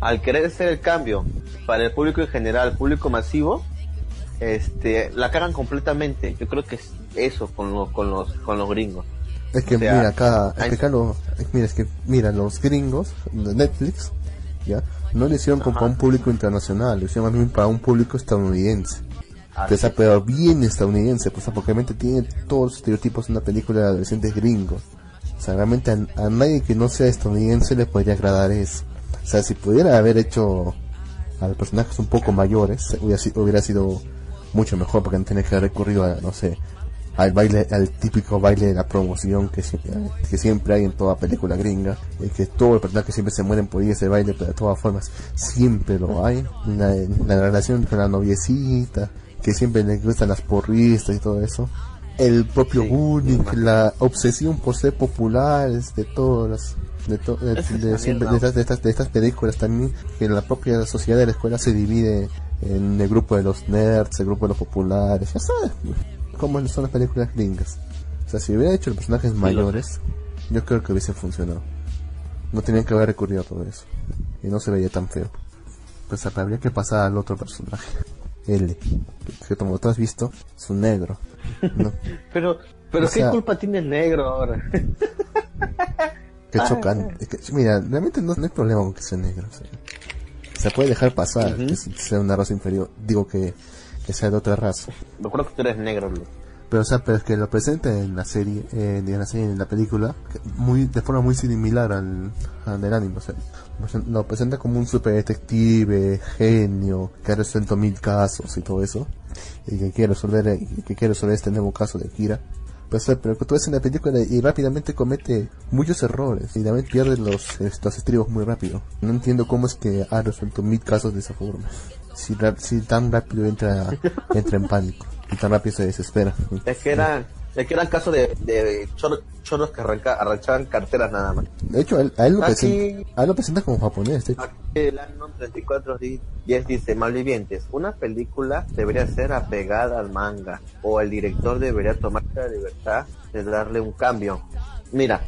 al querer hacer el cambio para el público en general, público masivo, este la cagan completamente yo creo que es eso con los con los con los gringos Es que O sea, mira acá, es hay- que acá lo- mira, es que mira, los gringos de Netflix, ya, no lo hicieron como para un público internacional, lo hicieron más bien para un público estadounidense. O sea, pero bien estadounidense, pues porque realmente tiene todos los estereotipos de una película de adolescentes gringos. O sea, realmente a, a nadie que no sea estadounidense le podría agradar eso. O sea, si pudiera haber hecho a los personajes un poco mayores, hubiera, hubiera sido mucho mejor porque no tenía que haber recurrido a, no sé, al baile, al típico baile de la promoción que, que siempre hay en toda película gringa, y que todo el personaje siempre se mueren por ir ese baile, pero de todas formas siempre lo hay. La, la relación con la noviecita, que siempre le gustan las porristas y todo eso. El propio Sí, bullying, la obsesión por ser populares de todas las de, to- de- siempre- de estas, de, estas, de estas películas también que la propia sociedad de la escuela se divide en el grupo de los nerds, el grupo de los populares, ya sabes cómo son las películas gringas. O sea, si hubiera hecho los personajes mayores, yo creo que hubiese funcionado. No tenían que haber recurrido a todo eso. Y no se veía tan feo. Pues habría que pasar al otro personaje. L. Que como tú has visto, es un negro. ¿no? pero pero O qué culpa tiene el negro ahora Qué chocante. Que, mira, realmente no, no hay problema con que sea negro. o sea, se puede dejar pasar Ujú. que sea una raza inferior. Digo que, que sea de otra raza. me acuerdo que tú eres negro Lu. Pero, o sea, pero es que lo presenta en la serie, en la serie, en la película, muy, de forma muy similar al, al del anime. O sea, lo presen- lo presenta como un super detective, genio, que ha resuelto mil casos y todo eso. Y que quiere resolver, y que quiere resolver este nuevo caso de Kira. Pues, o sea, pero que tú ves en la película y rápidamente comete muchos errores y también pierde los, estos estribos muy rápido. No entiendo cómo es que ha resuelto mil casos de esa forma. Si, si tan rápido entra, entra en pánico y tan rápido se desespera. es que eran es que eran casos de, de chor- choros que arranca, arrancaban carteras nada más De hecho, a él, a él lo, Aquí- presenta, a él lo presenta como japonés. de hecho. El año 34 di- 10 dice Malvivientes, una película debería ser apegada al manga o el director debería tomarse la libertad de darle un cambio. Mira,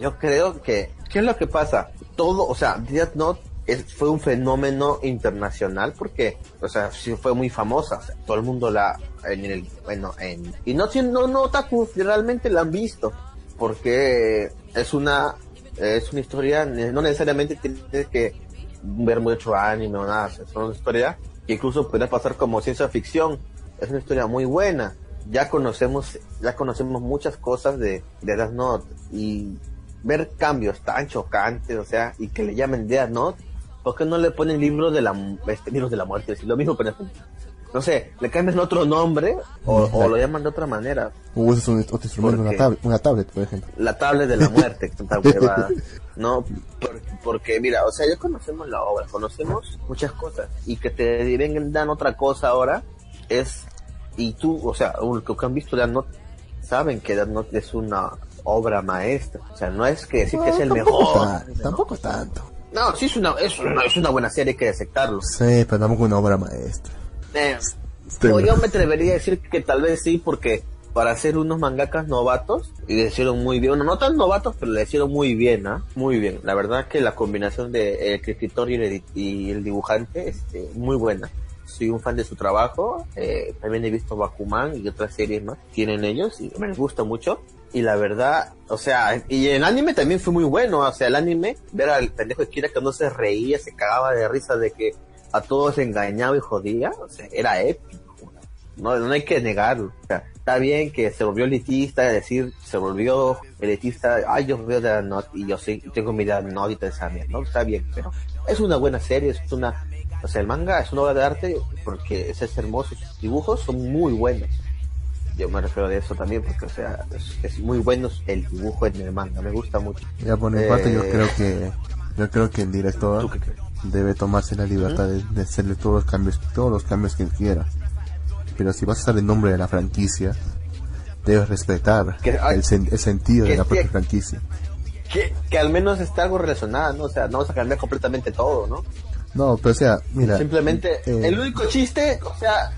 yo creo que ¿qué es lo que pasa? Todo, o sea, Death Note es, fue un fenómeno internacional porque, o sea, sí fue muy famosa, o sea, todo el mundo la en el bueno, en y no no no otaku realmente la han visto porque es una es una historia no necesariamente tienes que ver mucho anime o nada, es una historia que incluso puede pasar como ciencia ficción, es una historia muy buena. Ya conocemos, ya conocemos muchas cosas de, de Death Note y ver cambios tan chocantes, o sea, y que le llamen Death Note, ¿por qué no le ponen libros de la este, libros de la muerte? Es lo mismo, pero no sé, le cambian otro nombre o, o lo llaman de otra manera. O usas un, otro instrumento, ¿Por una tablet, una tablet, por ejemplo. la tablet de la muerte. No, por- porque mira, o sea, ya conocemos la obra, conocemos muchas cosas y que te vengan dan otra cosa ahora es y tú, o sea, los que han visto Death Note saben que Death Note es una obra maestra, o sea, no es que decir que es el mejor. tan- tampoco tanto. No, sí es una, es una es una buena serie hay que aceptarlo. Sí, pero tampoco una obra maestra. Eh, no, yo me atrevería a decir que tal vez sí, porque para ser unos mangakas novatos, y le hicieron muy bien, bueno, no tan novatos, pero le hicieron muy bien, ¿ah? Muy bien. La verdad que la combinación de el escritor y el, y el dibujante, este, muy buena. Soy un fan de su trabajo, eh, también he visto Bakuman y otras series más tienen ellos, y me gusta mucho. Y la verdad, o sea, y el anime también fue muy bueno, o sea, el anime, ver al pendejo de Kira que no se reía, se cagaba de risa de que a todos engañaba y jodía, o sea, era épico. No, no hay que negarlo. O sea, está bien que se volvió elitista, es decir, se volvió elitista, ay, yo veo de Not y yo sí, tengo mi Death Note y esa ¿no? Está bien, pero es una buena serie, es una, o sea, el manga es una obra de arte porque es hermoso, sus dibujos son muy buenos. Yo me refiero de eso también porque, o sea, es, es muy bueno el dibujo en el manga, me gusta mucho. Ya por mi parte yo Eh, creo que yo creo que el director debe tomarse la libertad de, de hacerle todos los cambios todos los cambios que él quiera. Pero si vas a usar el nombre de la franquicia, debes respetar Que- ay, el, sen- el sentido de que la propia franquicia. Que, que al menos esté algo relacionado, ¿no? O sea, no vas a cambiar completamente todo, ¿no? No, pero o sea, mira, Simplemente, eh, el único chiste, o sea,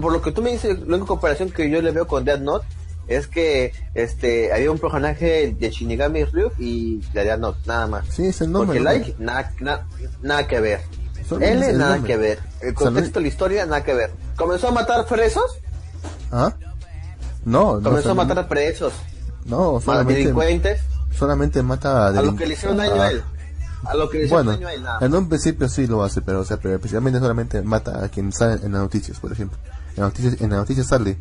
por lo que tú me dices, la única comparación que yo le veo con Death Note es que este había un personaje de Shinigami Ryuk y de Death Note, nada más. sí es el nombre. Porque. Like, nada, na- nada que ver. Solo es L, el nada nombre. que ver. El contexto de la historia, nada que ver. Comenzó a matar presos, ¿Ah? No, no, comenzó a matar presos, no, a solamente delincuentes, solamente mata a, a lo delinc- que le hicieron daño a- a él. A lo que le hicieron Bueno, daño a él, nada. en un principio sí lo hace, pero o sea, pero especialmente solamente mata a quien sale en las noticias, por ejemplo. En las noticias sale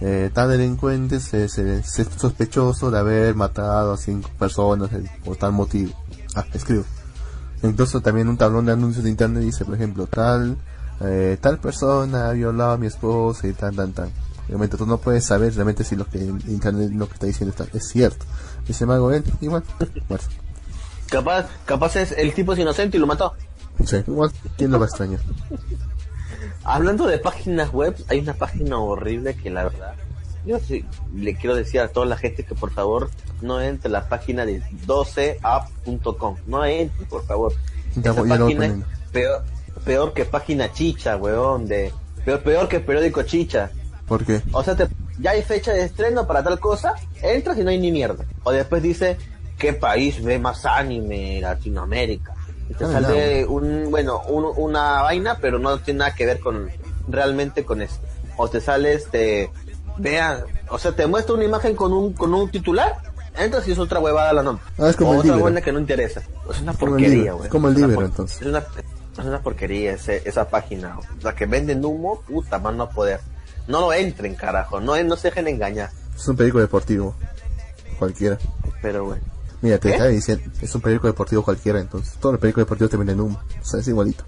eh, tal delincuente se, se, sospechoso de haber matado a cinco personas por tal motivo. Ah, escribo. Entonces también un tablón de anuncios de internet dice, por ejemplo, tal eh, tal persona ha violado a mi esposa y tal, tal, tal. Obviamente tú no puedes saber realmente si lo que internet lo que está diciendo está, es cierto. Dice Mago él, igual, bueno, Capaz, capaz es el tipo es inocente y lo mató. sí, igual, ¿quién lo va a extrañar? Hablando de páginas web, hay una página horrible que la verdad, yo sí le quiero decir a toda la gente que por favor no entre a la página de 12app.com. No entre, por favor. Ya Esa ya página es peor, peor que página chicha, weón. De, peor, peor que periódico chicha. ¿Por qué? O sea, te- ya hay fecha de estreno para tal cosa, entras y no hay ni mierda. O después dice, ¿qué país ve más anime? Latinoamérica. Y te Ah, sale un, bueno, un- una vaina, pero no tiene nada que ver con, realmente con esto. O te sale este, vean, o sea, te muestra una imagen con un, con un titular, y es otra huevada la nombre. Ah, es como o el otra Libero. buena que no interesa. Es una porquería, güey. es como el por- entonces. Es una, es una porquería ese- esa página. O sea, que venden humo, puta, más no poder. No lo entren, carajo. No, no se dejen engañar. Es un periódico deportivo. Cualquiera. Pero bueno. Mira, te ¿Qué? estaba diciendo, es un periódico deportivo cualquiera, entonces. Todos los periódicos deportivos te venden humo. O sea, es igualito.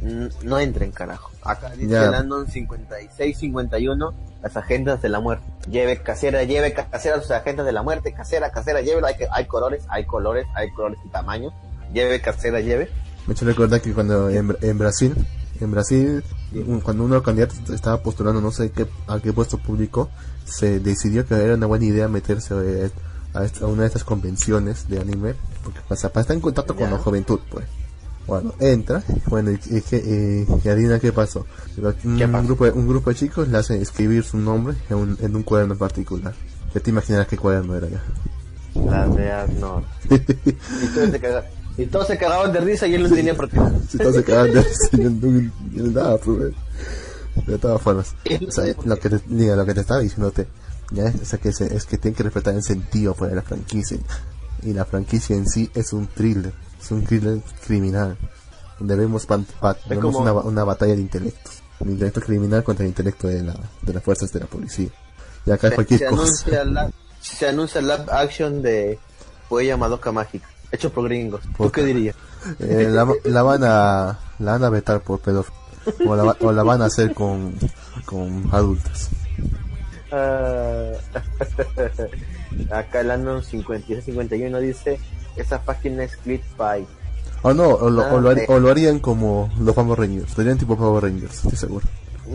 n- No entren, carajo. Acá dice Ya. el Anon 5651, las agendas de la muerte. Lleve casera, lleve ca- casera sus agendas de la muerte. Casera, casera, llévelo. Hay, que- hay colores, hay colores, hay colores y tamaños. Lleve casera, lleve. Me he hecho recordar que cuando en, Bra- en Brasil, en Brasil, un- cuando uno de los candidatos estaba postulando no sé qué, a qué puesto público, se decidió que era una buena idea meterse eh, a, esta- a una de estas convenciones de anime, porque pasa, para estar en contacto con la juventud, pues. Bueno, entra, bueno, y, y, que- y- y adivina qué pasó. Un, ¿Qué pasó? grupo de, un grupo de chicos le hacen escribir su nombre en un, en un cuaderno particular. Ya te imaginarás qué cuaderno era ya. La verdad, no. Y todos se cagaban, y de risa y él no tenía protesta. Si todos se cagaban de risa, yo no- yo nada, pues. De todas formas, o sea, lo que te, diga, lo que te estaba diciéndote, ya es, o sea, que se- es que tienen que respetar el sentido pues, de la franquicia. Y la franquicia en sí es un thriller, es un thriller criminal. Donde vemos, pan- pa- vemos como- una, una batalla de intelectos. El intelecto criminal contra el intelecto de, la, de las fuerzas de la policía. Y acá Se, cualquier se cosa. anuncia la, se anuncia live action de Huella Madoka Mágica, hecho por gringos. ¿Tú Puta. qué dirías? Eh, la, la van a la van a vetar por pedófilo o la, o la van a hacer con con adultos acá el Anon 5651 dice, esa página es ClickPy. o no o lo, o lo, Ah, o lo harían como los Power Rangers lo harían tipo Power Rangers estoy seguro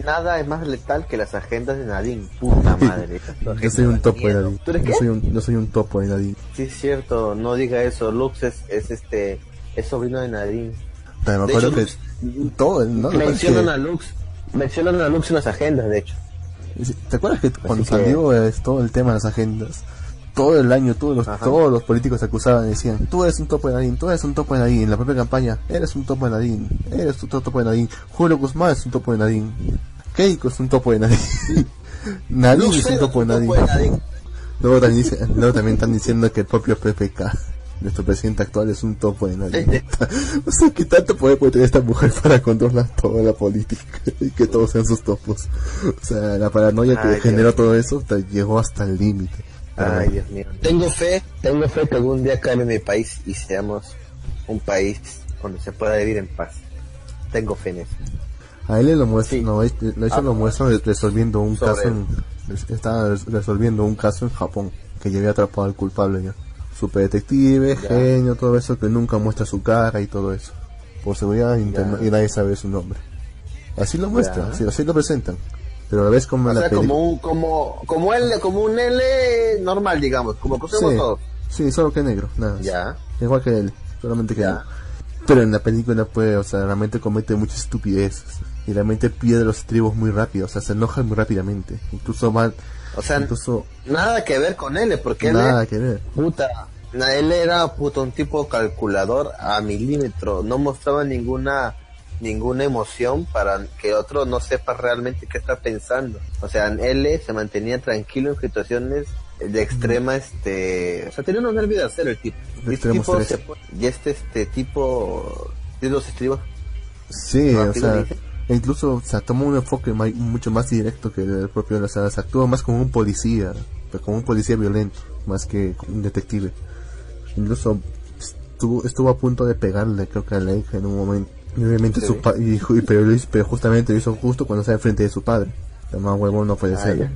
Nada es más letal que las agendas de Nadine. Puta madre. yo soy un topo de. Nadine ¿Tú eres yo qué? soy un yo soy un topo de Nadine Sí, es cierto. No diga eso. Lux es, es este... Es sobrino de Nadine. Me De acuerdo hecho, que todo el- no me parece Mencionan que- a Lux. Mencionan a Lux en las agendas, de hecho. ¿Te acuerdas que cuando salió todo el tema de las agendas? Todo el año, todos los, todos los políticos acusaban y decían, tú eres un topo de Nadine, tú eres un topo de Nadine, en la propia campaña, eres un topo de Nadine, eres un topo de Nadine, Julio Guzmán es un topo de Nadine, Keiko es un topo de Nadine, Nadine es un topo de Nadine. Luego también, luego también están diciendo que el propio PPK nuestro presidente actual es un topo de nadie. o sea, ¿qué tanto puede tener esta mujer para controlar toda la política y que todos sean sus topos? O sea, la paranoia que generó todo eso llegó hasta el límite. Ay, Dios mío. Tengo fe, tengo fe que algún día cambie mi país y seamos un país donde se pueda vivir en paz. Tengo fe en eso. A él le lo muestra, no, de hecho lo ah, muestra resolviendo un caso en, estaba resolviendo un caso en Japón que ya había atrapado al culpable ya super detective, genio, todo eso que nunca muestra su cara y todo eso. Por seguridad interna y nadie sabe su nombre. Así lo muestra, así, lo presentan. Pero a la vez como la como un, como, como, L, como un L normal, digamos, como que sí, todos. Sí, solo que negro, nada. Ya. Igual que él, solamente que ya. Pero en la película puede, o sea, realmente comete muchas estupideces. Y realmente pierde los estribos muy rápido, o sea, se enoja muy rápidamente. Incluso va o sea, nada que ver con él, porque nada él, que ver. Puta, él era puto un tipo calculador a milímetro, no mostraba ninguna ninguna emoción para que otro no sepa realmente qué está pensando. O sea, él se mantenía tranquilo en situaciones de extrema este, o sea, tenía unos nervios de hacer el tipo. Y este tipo y este este tipo de los estribos. Sí, o sea, e incluso o sea, tomó un enfoque mucho más directo que el propio de las se actúa más como un policía como un policía violento más que un detective. Incluso estuvo, estuvo a punto de pegarle creo que a la hija en un momento. Y obviamente su y, pero, justamente lo hizo justo cuando estaba enfrente de su padre. El más huevón no puede ah, ser.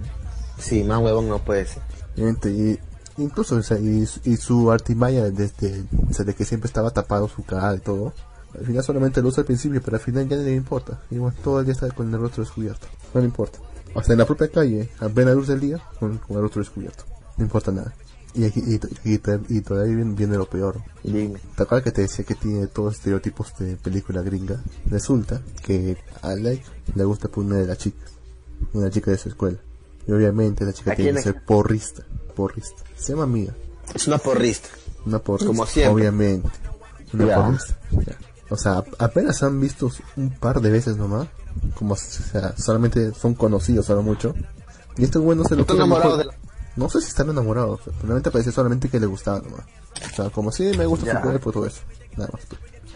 sí más huevón no puede ser. Y incluso o sea, y, su artimaya desde, desde que siempre estaba tapado su cara y todo al final solamente lo usa al principio, pero al final ya no le importa. Igual todo el día está con el rostro descubierto. No le importa. Hasta en la propia calle, a plena luz del día, con, el rostro descubierto. No importa nada. Y, aquí, y, todavía viene, lo peor. ¿Te acuerdas que te decía que tiene todos estereotipos de película gringa? Resulta que a Like le gusta por una de las chicas. Una chica de su escuela. Y obviamente la chica tiene que ser porrista. Porrista. Se llama Mía. Es una porrista. Una porrista. Como siempre. Obviamente. Una porrista. O sea, apenas han visto un par de veces nomás. Como, o sea, solamente son conocidos ahora mucho. Y este bueno se lo enamorado No sé si están enamorados. Realmente parece solamente que le gustaba nomás. O sea, como si me gusta su cuerpo, todo eso. Nada más.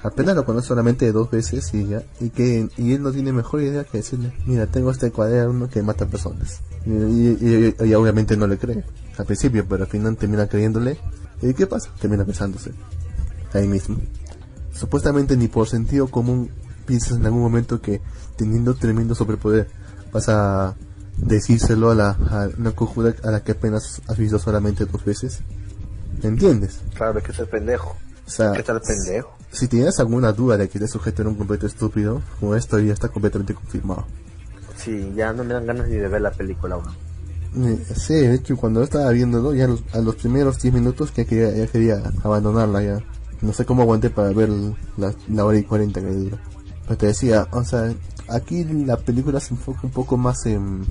Apenas lo conoce solamente dos veces y ya. Y que y él no tiene mejor idea que decirle, mira, tengo este cuaderno que mata personas. Y, y, obviamente no le cree. Al principio, pero al final termina creyéndole. ¿Y qué pasa? Termina besándose. Ahí mismo supuestamente ni por sentido común piensas en algún momento que teniendo tremendo superpoder vas a decírselo a, la, a una conjura a la que apenas has visto solamente dos veces. ¿Entiendes? Claro, que ser pendejo. O sea, que estar pendejo. Si tienes alguna duda de que este sujeto era un completo estúpido, como esto ya está completamente confirmado. Sí, ya no me dan ganas ni de ver la película aún. Sí, de hecho, cuando estaba viéndolo, ya a los primeros 10 minutos ya quería, ya quería abandonarla ya. No sé cómo aguanté para ver la, hora y 40 que dura. Pero te decía, o sea, aquí la película se enfoca un poco más en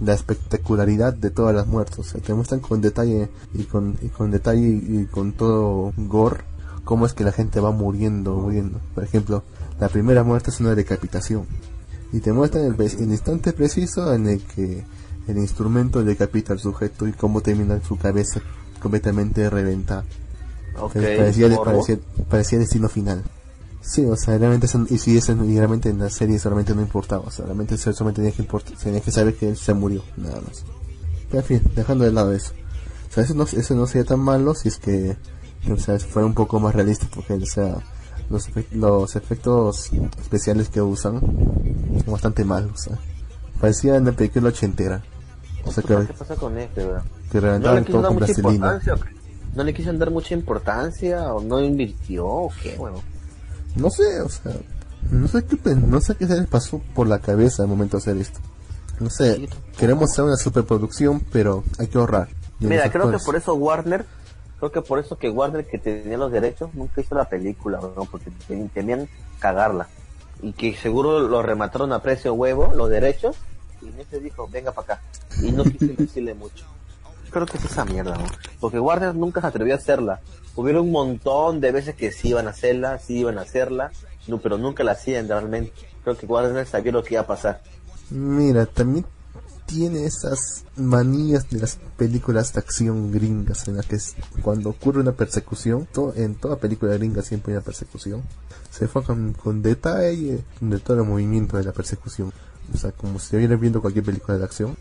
la espectacularidad de todas las muertes. O sea, te muestran con detalle y con, con detalle y con todo gore cómo es que la gente va muriendo, muriendo. Por ejemplo, la primera muerte es una decapitación. Y te muestran el, el instante preciso en el que el instrumento decapita al sujeto y cómo termina su cabeza completamente reventada. Okay, parecía, parecía, destino final. Sí, o sea, realmente, y si eso realmente en la serie solamente no importaba, o sea, realmente solamente tenía que, importar, tenía que saber que él se murió, nada más. Pero en fin, dejando de lado eso. O sea, eso no, eso no sería tan malo si es que, o sea, fuera un poco más realista, porque, o sea, los, los efectos especiales que usan son bastante malos, o sea, parecía en la película ochentera. O sea, que, ¿Qué pasa con este, verdad? Que reventaban todo con plastilina no le quiso dar mucha importancia o no invirtió o qué, bueno. No sé, o sea, no sé qué, no sé qué se les pasó por la cabeza al momento de hacer esto. No sé, queremos hacer una superproducción, pero hay que ahorrar. Mira, creo que por eso Warner, creo que por eso que Warner que tenía los derechos nunca hizo la película, ¿no? Porque temían cagarla. y que seguro lo remataron a precio huevo, los derechos, y Netflix dijo, venga para acá. Y no quise decirle mucho. Creo que es esa mierda, ¿no? Porque Warner nunca se atrevió a hacerla. Hubieron un montón de veces que sí iban a hacerla, sí iban a hacerla, no, pero nunca la hacían realmente. Creo que Warner sabía lo que iba a pasar. Mira, también tiene esas manías de las películas de acción gringas en las que cuando ocurre una persecución, to- en toda película gringa siempre hay una persecución, se enfocan con detalle de todo el movimiento de la persecución. O sea, como si estuvieran viendo cualquier película de acción,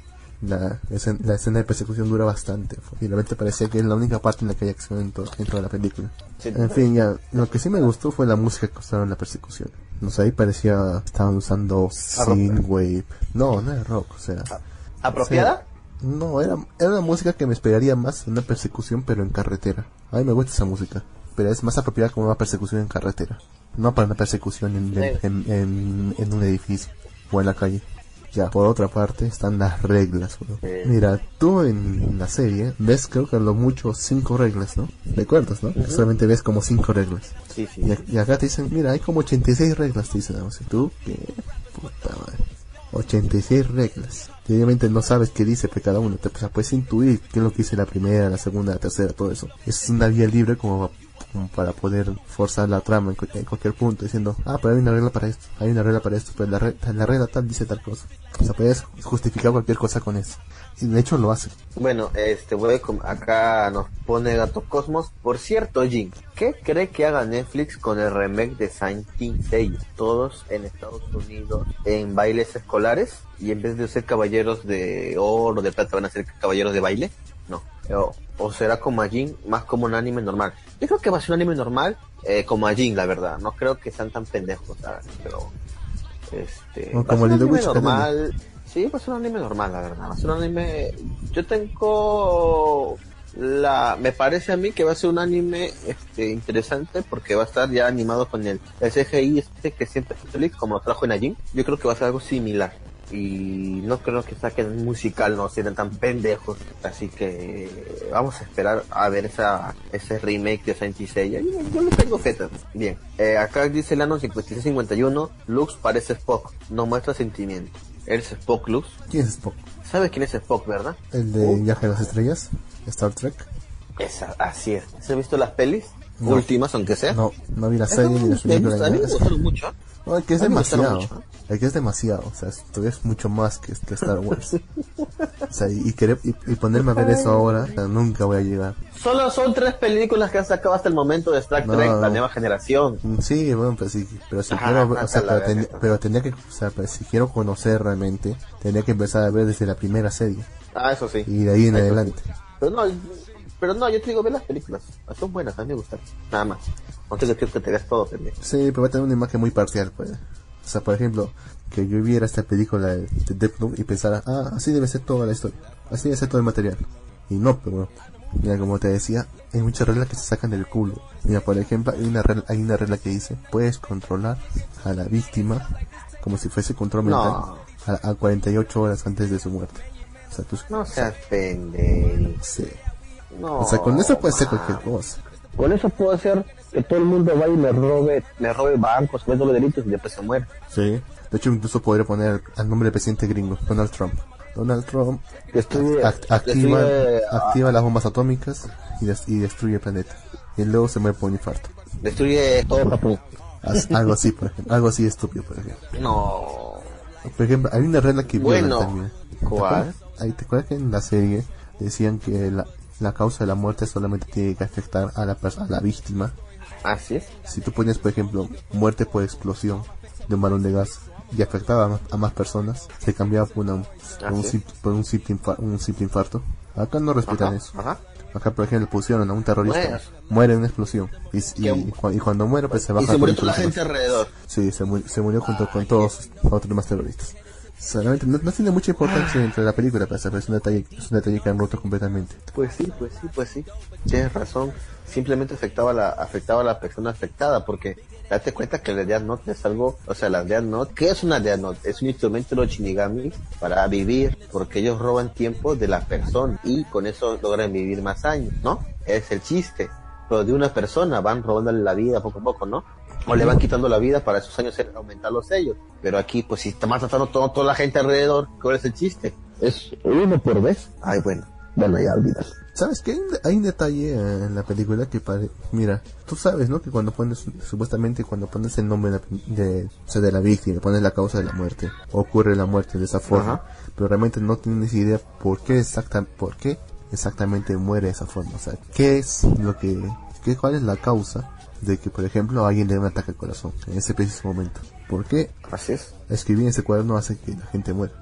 la, escena- la escena de persecución dura bastante. Y realmente parecía que es la única parte en la que hay acción en, to- en toda la película. Sí. En fin, ya, lo que sí me gustó fue la música que usaron en la persecución. No sé, ahí parecía, estaban usando synthwave. No, no era rock, o sea. ¿Apropiada? No, era, era una música que me esperaría más en una persecución, pero en carretera. A mí me gusta esa música, pero es más apropiada como una persecución en carretera. No para una persecución en, en, en- en- en un edificio o en la calle. Ya, por otra parte, están las reglas, bro. Mira, tú en la serie ves creo que a lo mucho cinco reglas, ¿no? ¿Recuerdas, no? Solamente ves como cinco reglas. Sí, sí. Y, acá te dicen, mira, hay como 86 reglas, te dicen. ¿Y tú? ¿Qué? Puta madre. 86 reglas. Y obviamente no sabes qué dice pues, cada uno. Te, o sea, puedes intuir qué es lo que dice la primera, la segunda, la tercera, todo eso. Es una vía libre como, para poder forzar la trama en, en cualquier punto, diciendo, ah, pero hay una regla para esto, hay una regla para esto, pero la, re- la regla tal dice tal cosa. O sea, puedes justificar cualquier cosa con eso. Y de hecho lo hace. Bueno, este, voy acá nos pone Gato Cosmos. Por cierto, Jin, ¿qué cree que haga Netflix con el remake de Saint Seiya? Todos en Estados Unidos en bailes escolares y en vez de ser caballeros de oro, de plata, van a ser caballeros de baile. No. O, o será como a Jin, más como un anime normal. Yo creo que va a ser un anime normal, eh, como a Jin, la verdad. No creo que sean tan pendejos, ¿sabes? pero este, No, va a como ser un anime normal. Sí, va a ser un anime normal, la verdad. Va a ser un anime. Yo tengo la. Me parece a mí que va a ser un anime este, interesante porque va a estar ya animado con el, el CGI este que siempre Netflix, como lo trajo en Ajin. Yo creo que va a ser algo similar. Y no creo que saquen musical, no sean tan pendejos. Así que vamos a esperar a ver esa, ese remake de Saint Seiya. Yo, yo le tengo fe. Bien. Eh, acá dice el ano 5651. Lux parece Spock. No muestra sentimiento. ¿Eres Spock, Lux? ¿Quién es Spock? ¿Sabes quién es Spock, verdad? ¿El de Uh. Viaje a las Estrellas? ¿Star Trek? Esa, así es. ¿Has visto las pelis? No. Últimas, aunque sea. No, no vi la serie ni me las gusta, películas. a mí ni me gustaron mucho. ¿eh? No, es que es demasiado. mucho. Es que es demasiado. O sea, esto es mucho más que, que Star Wars. o sea, y, y querer, y, y ponerme a ver eso ahora, o sea, nunca voy a llegar. Solo son tres películas que han sacado hasta el momento de Star Trek, no. la nueva generación. Mm, Sí, bueno, pues sí, pero si Ajá, quiero, o sea, pero, ten- pero tenía que, o sea, pues, si quiero conocer realmente, tenía que empezar a ver desde la primera serie Ah, eso sí. y de ahí en Eso sí. adelante. Pero no, pero no, yo te digo, ve las películas. Son buenas, a mí me gustan. Nada más. Antes de que te veas todo, pendejo. Sí, pero va a tener una imagen muy parcial, pues. O sea, por ejemplo, que yo viera esta película de, de Death Note y pensara, ah, así debe ser toda la historia, así debe ser todo el material. Y no, pero, mira, como te decía, hay muchas reglas que se sacan del culo. Mira, por ejemplo, hay una regla, hay una regla que dice, puedes controlar a la víctima como si fuese control mental No. a, a 48 horas antes de su muerte. O sea, tú, No seas pendejo. sí. No. O sea, con eso puede ser cualquier cosa. Con eso puedo hacer que todo el mundo vaya y me robe, me robe bancos, me robe delitos y después se muere. Sí. De hecho, incluso podría poner al nombre del presidente gringo, Donald Trump. Donald Trump Destruye, Act- activa, destruye, activa las bombas atómicas y, des- y destruye el planeta. Y luego se muere por un infarto. destruye todo Japón. Algo así, por ejemplo. Algo así estúpido, por ejemplo. No. Por ejemplo, hay una regla que Bueno, también. ¿Te ¿cuál? acuerdas? Ahí te acuerdas que en la serie decían que la, la causa de la muerte solamente tiene que afectar a la, a la víctima. Así es. Si tú pones, por ejemplo, muerte por explosión de un balón de gas y afectaba a más, a más personas, se cambiaba por, una- por un, por un simple, infa- un simple infarto. Acá no respetan Ajá, eso. ajá. Acá, por ejemplo, pusieron a un terrorista, Bueno. muere en una explosión. Y, y, cuando muere, pues se baja Y se murió toda la gente alrededor. Sí, se, mu- se murió junto con todos los otros terroristas. Solamente no, no tiene mucha importancia dentro de la película, pero es un detalle, es un detalle que han roto completamente. Pues sí, pues sí, pues sí. Tienes razón. Simplemente afectaba a la, afectaba a la persona afectada porque date cuenta que la Death Note es algo, o sea, la Death Note, ¿qué es una Death Note? Es un instrumento de los Shinigami para vivir porque ellos roban tiempo de la persona y con eso logran vivir más años, ¿no? Es el chiste. Pero de una persona van robándole la vida poco a poco, ¿no? O le van quitando la vida para esos años aumentar los sellos. Pero aquí, pues si está maltratando todo, toda la gente alrededor, ¿cuál es el chiste? Es uno por vez. Ay, bueno, bueno, ya olvídalo. ¿Sabes qué? Hay un, hay un detalle eh, en la película que pare... Mira, tú sabes, ¿no? Que cuando pones, supuestamente cuando pones el nombre de, la- de, o sea, de la víctima, pones la causa de la muerte, ocurre la muerte de esa forma, Ajá. pero realmente no tienes idea por qué exacta, por qué exactamente muere de esa forma. O sea, ¿qué es lo que, qué, cuál es la causa de que, por ejemplo, alguien le dé un ataque al corazón en ese preciso momento? ¿Por qué Así es. escribir en ese cuaderno hace que la gente muera.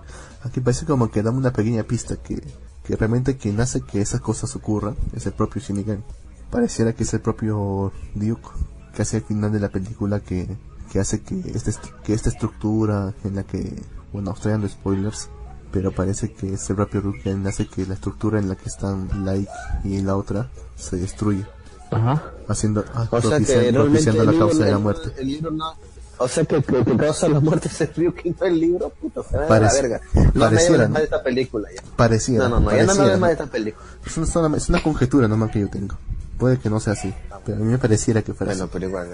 Aquí parece como que da una pequeña pista que, que realmente quien hace que esas cosas ocurran es el propio Shinigami. Pareciera que es el propio Duke que hace al final de la película que, que hace que, este, est- que esta estructura en la que, bueno, estoy dando spoilers, pero parece que es el propio Duke quien hace que la estructura en la que están Like y la otra se destruya, Ajá. Haciendo, ah, O sea que realmente la causa de la muerte. el libro no- O sea que, que, que causa la muerte es el río que no el libro, puta, se la verga. No pareciera, ¿no? más de esta película ya. Pareciera, No, no, no, ya no me ¿no? más de esta película. Es una, es una conjetura nomás que yo tengo. Puede que no sea así, pero a mí me pareciera que fuera Bueno, pero igual,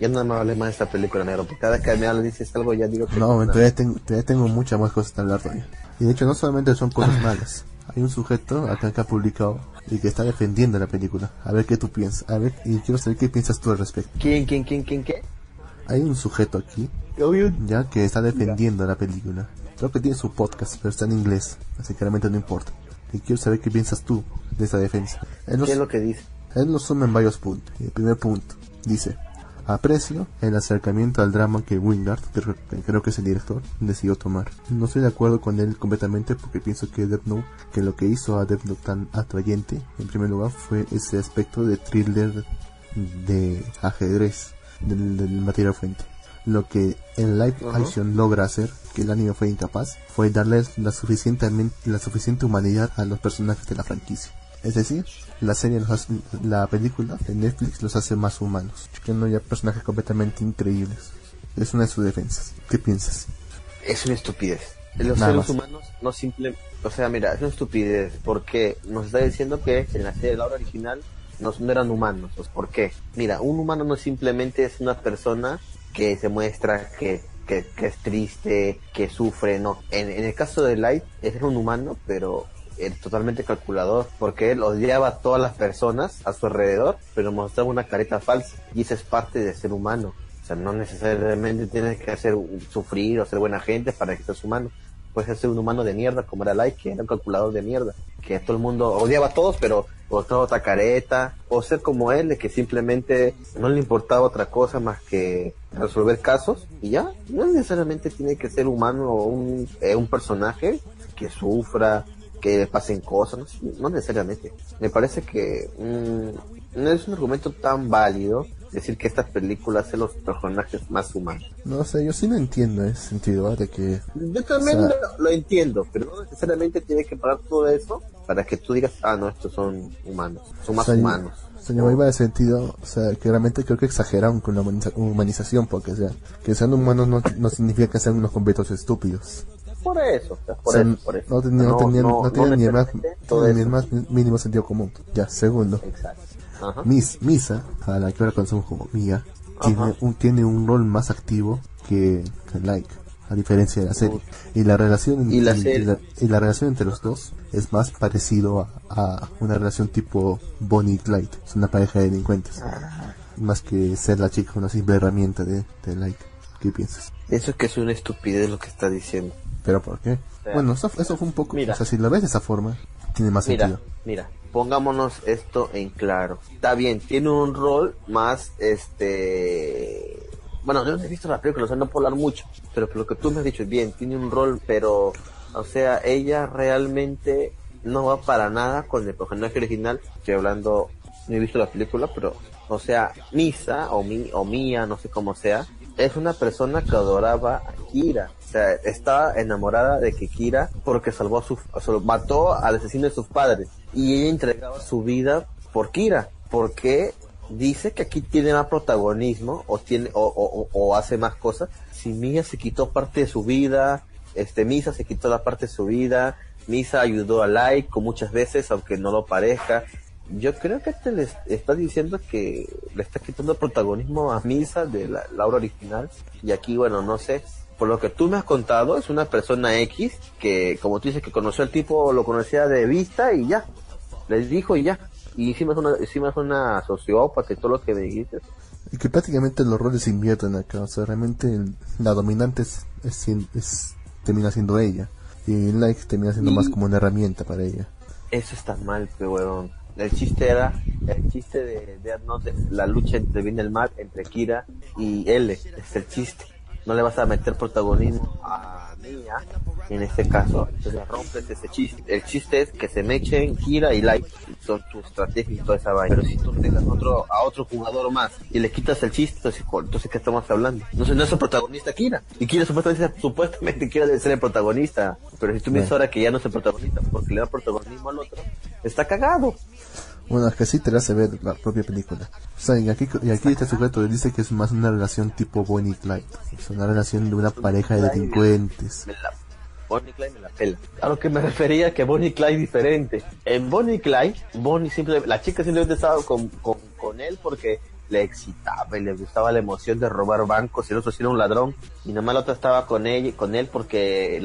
ya no me hables más de esta película, negro, porque cada vez que me hablas dices algo ya digo que... así. No, todavía tengo, todavía tengo muchas más cosas que hablar todavía. Y de hecho no solamente son cosas malas. Hay un sujeto acá que ha publicado y que está defendiendo la película. A ver qué tú piensas. A ver, y quiero saber qué piensas tú al respecto. ¿Quién, quién, quién, quién, qué? Hay un sujeto aquí ya que está defendiendo la película. Creo que tiene su podcast, pero está en inglés, así que realmente no importa. Y quiero saber qué piensas tú de esa defensa. Él nos- ¿Qué es lo que dice? Él lo suma en varios puntos. El primer punto dice: Aprecio el acercamiento al drama que Wingard, que creo, que es el director, decidió tomar. No estoy de acuerdo con él completamente porque pienso que Death Note, que lo que hizo a Death Note tan atrayente, en primer lugar, fue ese aspecto de thriller de ajedrez del, del material fuente. Lo que el live action logra hacer, que el anime fue incapaz, fue darles la suficientemente, la suficiente humanidad a los personajes de la franquicia. Es decir, la serie, los hace- la película de Netflix los hace más humanos, creando ya personajes completamente increíbles. Es una de sus defensas. ¿Qué piensas? Es una estupidez. Los Nada seres más. humanos no simple... O sea, mira, es una estupidez porque nos está diciendo que en la serie de la obra original no, no eran humanos. Pues, ¿Por qué? Mira, un humano no simplemente es una persona que se muestra que, que, que es triste, que sufre, no. En, en el caso de Light, era un humano, pero era totalmente calculador, porque él odiaba a todas las personas a su alrededor, pero mostraba una careta falsa, y esa es parte de ser humano. O sea, no necesariamente tienes que hacer sufrir o ser buena gente para que seas humano. Puedes ser un humano de mierda, como era Light, que era un calculador de mierda, que todo el mundo odiaba a todos, pero mostraba otra careta, o ser como él, que simplemente no le importaba otra cosa más que resolver casos, y ya, no necesariamente tiene que ser humano o un, eh, un personaje que sufra, que le pasen cosas, no, no necesariamente. Me parece que mm, no es un argumento tan válido decir que estas películas hacen los personajes más humanos. No sé, yo sí no entiendo ese sentido de que Yo también O sea- lo, lo entiendo, pero no necesariamente tiene que parar todo eso para que tú digas, ah, no, estos son humanos, son más o sea, humanos. sea, yo iba de sentido, o sea, que realmente creo que exageraron con la humaniza- humanización, porque o sea, que sean humanos no, no significa que sean unos completos estúpidos. Por eso, o sea, por O sea, eso, por eso. no no, tenían ni, el más, ni el mínimo sentido común. Ya, segundo. Exacto. Ajá. Mis, Misa, a la que ahora conocemos como Mia, tiene un, tiene un rol más activo que, que Like, a diferencia de la serie. Y la relación Y la y- la- y la relación entre los dos es más parecido a, a una relación tipo Bonnie y Clyde. Es una pareja de delincuentes. Más que ser la chica una simple herramienta de, de Like. ¿Qué piensas? Eso es que es una estupidez lo que está diciendo. ¿Pero por qué? sea, Bueno, eso, eso fue un poco... mira. o sea, si lo ves de esa forma, tiene más Mira, sentido. mira, pongámonos esto en claro. Está bien, tiene un rol más, este... Bueno, yo no he visto la película, o sea, no puedo hablar mucho, pero lo que tú me has dicho, bien, tiene un rol, pero, o sea, ella realmente no va para nada con el personaje original. Estoy hablando, no he visto la película, pero, o sea, Misa, o, mi, o Mía, no sé cómo sea, es una persona que adoraba a Kira. O sea, estaba enamorada de que Kira porque salvó a su, mató al asesino de sus padres. Y ella entregaba su vida por Kira. Porque dice que aquí tiene más protagonismo o tiene o, o- o- hace más cosas. Si Mia se quitó parte de su vida, este Misa se quitó la parte de su vida, Misa ayudó a Like muchas veces, aunque no lo parezca. Yo creo que te le está diciendo que le está quitando protagonismo a Misa de la Laura original. Y aquí, bueno, no sé. Por lo que tú me has contado, es una persona X que, como tú dices, que conoció al tipo, lo conocía de vista y ya. Les dijo y ya. Y encima es una, encima es una sociópata y todo lo que me dijiste. Y que prácticamente los roles se invierten acá. O sea, realmente la dominante es, es, termina siendo ella. Y Like termina siendo más como una herramienta para ella. Eso está mal, pero El chiste era, el chiste de, de, de la lucha entre bien y el mal, entre Kira y L, es el chiste no le vas a meter protagonismo a Mia, en este caso, entonces rompes ese chiste. El chiste es que se mechen Kira y Light, son tu estrategia y toda esa vaina. Pero si tú tengas otro, a otro jugador más y le quitas el chiste, entonces, entonces ¿qué estamos hablando? No, no es el protagonista Kira. Y Kira supuestamente, supuestamente debe ser el protagonista. Pero si tú me dices ahora que ya no es el protagonista porque le da protagonismo al otro, está cagado. Bueno, sí te hace ver la propia película. O sea, y aquí, y aquí este sujeto dice que es más una relación tipo Bonnie y Clyde. Es una relación de una pareja de delincuentes. Bonnie Clyde me la pela. A lo que me refería que Bonnie Clyde diferente. En Bonnie Clyde, Bonnie simplemente, la chica simplemente estaba con, con, él porque le excitaba y le gustaba la emoción de robar bancos y el otro era un ladrón y nomás la otra estaba con ella con él porque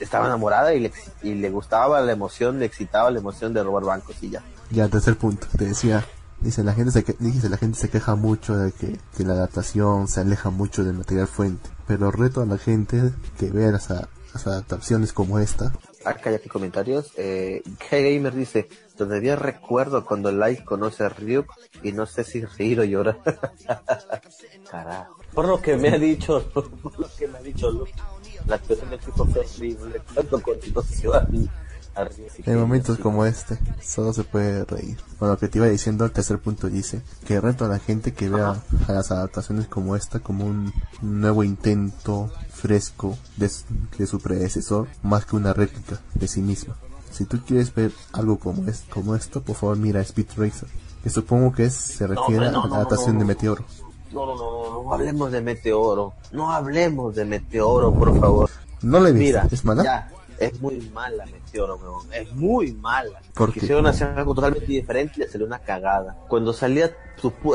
estaba enamorada y le, y le gustaba la emoción le excitaba la emoción de robar bancos y ya ya, tercer punto. Te decía, dice la gente se dice, la gente se queja mucho de que, la adaptación se aleja mucho del material fuente. Pero reto a la gente que vea las, adaptaciones como esta. Acá hay aquí comentarios. Eh, Gamer dice, todavía recuerdo cuando Light conoce a Ryuk y no sé si reír o llorar. Carajo. Por lo que me ha dicho, por lo que me ha dicho Luke, la actuación del chico fue horrible. Tanto continuación en momentos como este, solo se puede reír. Bueno, lo que te iba diciendo, el tercer punto dice que reto a la gente que vea a las adaptaciones como esta como un nuevo intento fresco de, su predecesor, más que una réplica de sí misma. Si tú quieres ver algo como, es, como esto, por favor mira Speed Racer, que supongo que es, se refiere a la adaptación de Meteoro. No, no, no, no, hablemos de Meteoro, no hablemos de Meteoro, por favor. No le vi, ¿es mala? Es muy mala Meteoro, weón. Es muy mala. Porque Quisieron hacer algo totalmente diferente y le salió una cagada. Cuando salía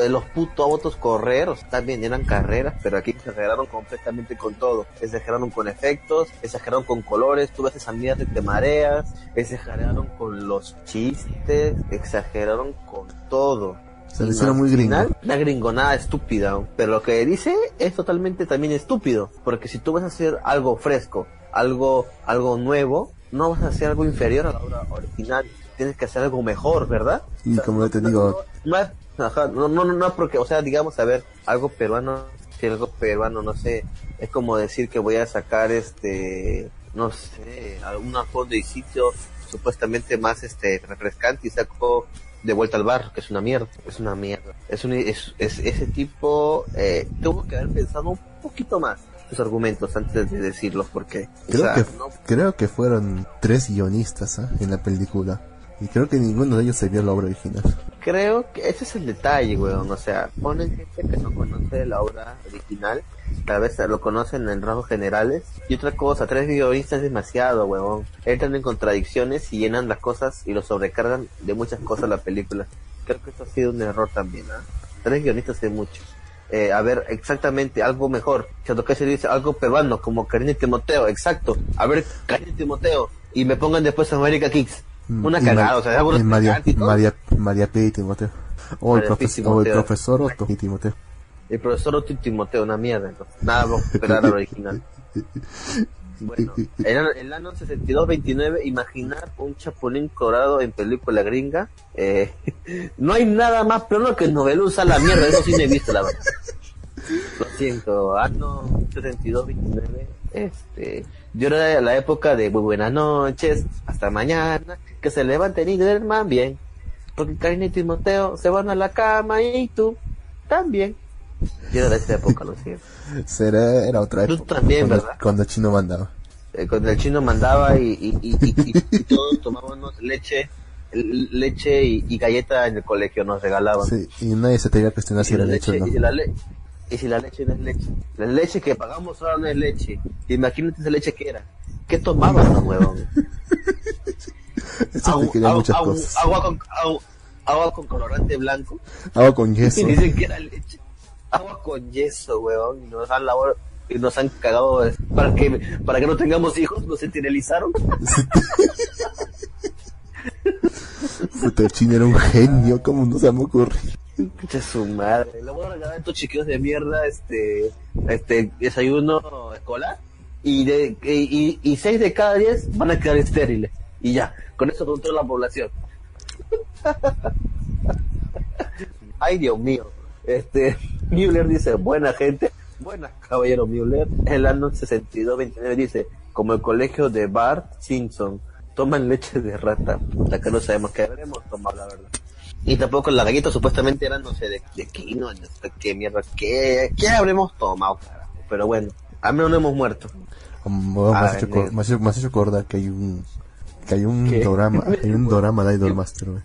los putos autos correr, también eran carreras, pero aquí exageraron completamente con todo. Exageraron con efectos, exageraron con colores, tú ves esa mierda y te mareas, exageraron con los chistes, exageraron con todo. Se le hicieron muy gringo. Una gringonada estúpida, pero lo que dice es totalmente también estúpido, porque si tú vas a hacer algo fresco, algo, algo nuevo, no vas a hacer algo inferior a la obra original. Tienes que hacer algo mejor, ¿verdad? Y como te digo... No, no, no, no, porque, o sea, digamos, a ver, algo peruano, si algo peruano, no sé, es como decir que voy a sacar este, no sé, alguna foto de sitio supuestamente más este refrescante y saco de vuelta al bar, que es una mierda, es una mierda. Es, un, es, es ese tipo, eh, tuvo que haber pensado un poquito más sus argumentos antes de decirlos porque creo que creo que fueron tres guionistas ¿ah? en la película. Y creo que ninguno de ellos se vio la obra original. Creo que ese es el detalle weón. O sea ponen gente que no conoce la obra original tal vez lo conocen en rasgos generales y otra cosa tres guionistas es demasiado weón. Entran en contradicciones y llenan las cosas y lo sobrecargan de muchas cosas la película. Creo que esto ha sido un error también ¿ah? tres guionistas es mucho eh, a ver exactamente algo mejor. que se dice algo peruano, como Karina y Timoteo, exacto. A ver, Karina y Timoteo. Y me pongan después América Kicks. Mm, Una cagada, o sea, María, María, María P. y Timoteo. O el, profesor, el profesor Otto y Timoteo. El profesor Otto y Timoteo, una mierda. Entonces. Nada, vamos a esperar al original. Bueno, en el año 62-29, imaginar un chapulín colorado en película gringa. Eh, no hay nada más peor que novelusa la mierda, eso sí me he visto, la verdad. Lo siento, año 62-29, este, yo era la época de muy buenas noches, hasta mañana, que se levanten y duerman bien, porque Karina y Timoteo se van a la cama y tú también. Yo era de esa época, lo siento. Será, era otra época. Tú también, cuando, ¿verdad? Cuando el chino mandaba. Eh, cuando el chino mandaba y, y, y, y todos tomábamos leche leche y, galleta en el colegio nos regalaban. Sí, y nadie se te iba a cuestionar si era leche, o no. Y si, la y si la leche no es leche. La leche que pagamos ahora no es leche. Imagínate esa leche que era. ¿Qué tomaban los huevón? Eso te quería muchas cosas. Agua con, agua con colorante blanco. Agua con yeso. Y dicen que era leche. Agua con yeso, weón. Y nos han lavado y nos han cagado para que para que no tengamos hijos, nos esterilizaron. Puta, chino era un genio, ¿cómo no se me ocurre? Pinche su madre. Le voy a regalar a estos chiquillos de mierda este este desayuno escolar y de y, y, seis de cada diez van a quedar estériles. Y ya, con eso controla la población. Ay, Dios mío. Este, Müller dice, buena gente. Buenas, caballero Müller. El año 62-29 dice, como el colegio de Bart Simpson, toman leche de rata. La que no sabemos qué habremos tomado, la verdad. Y tampoco la galleta supuestamente eran, no sé, de, de quino, no sé qué mierda, qué, qué habremos tomado, carajo. Pero bueno, al menos no hemos muerto. me, has hecho, acordar que hay un que hay un ¿Qué? drama, hay un drama de Idolmaster, güey.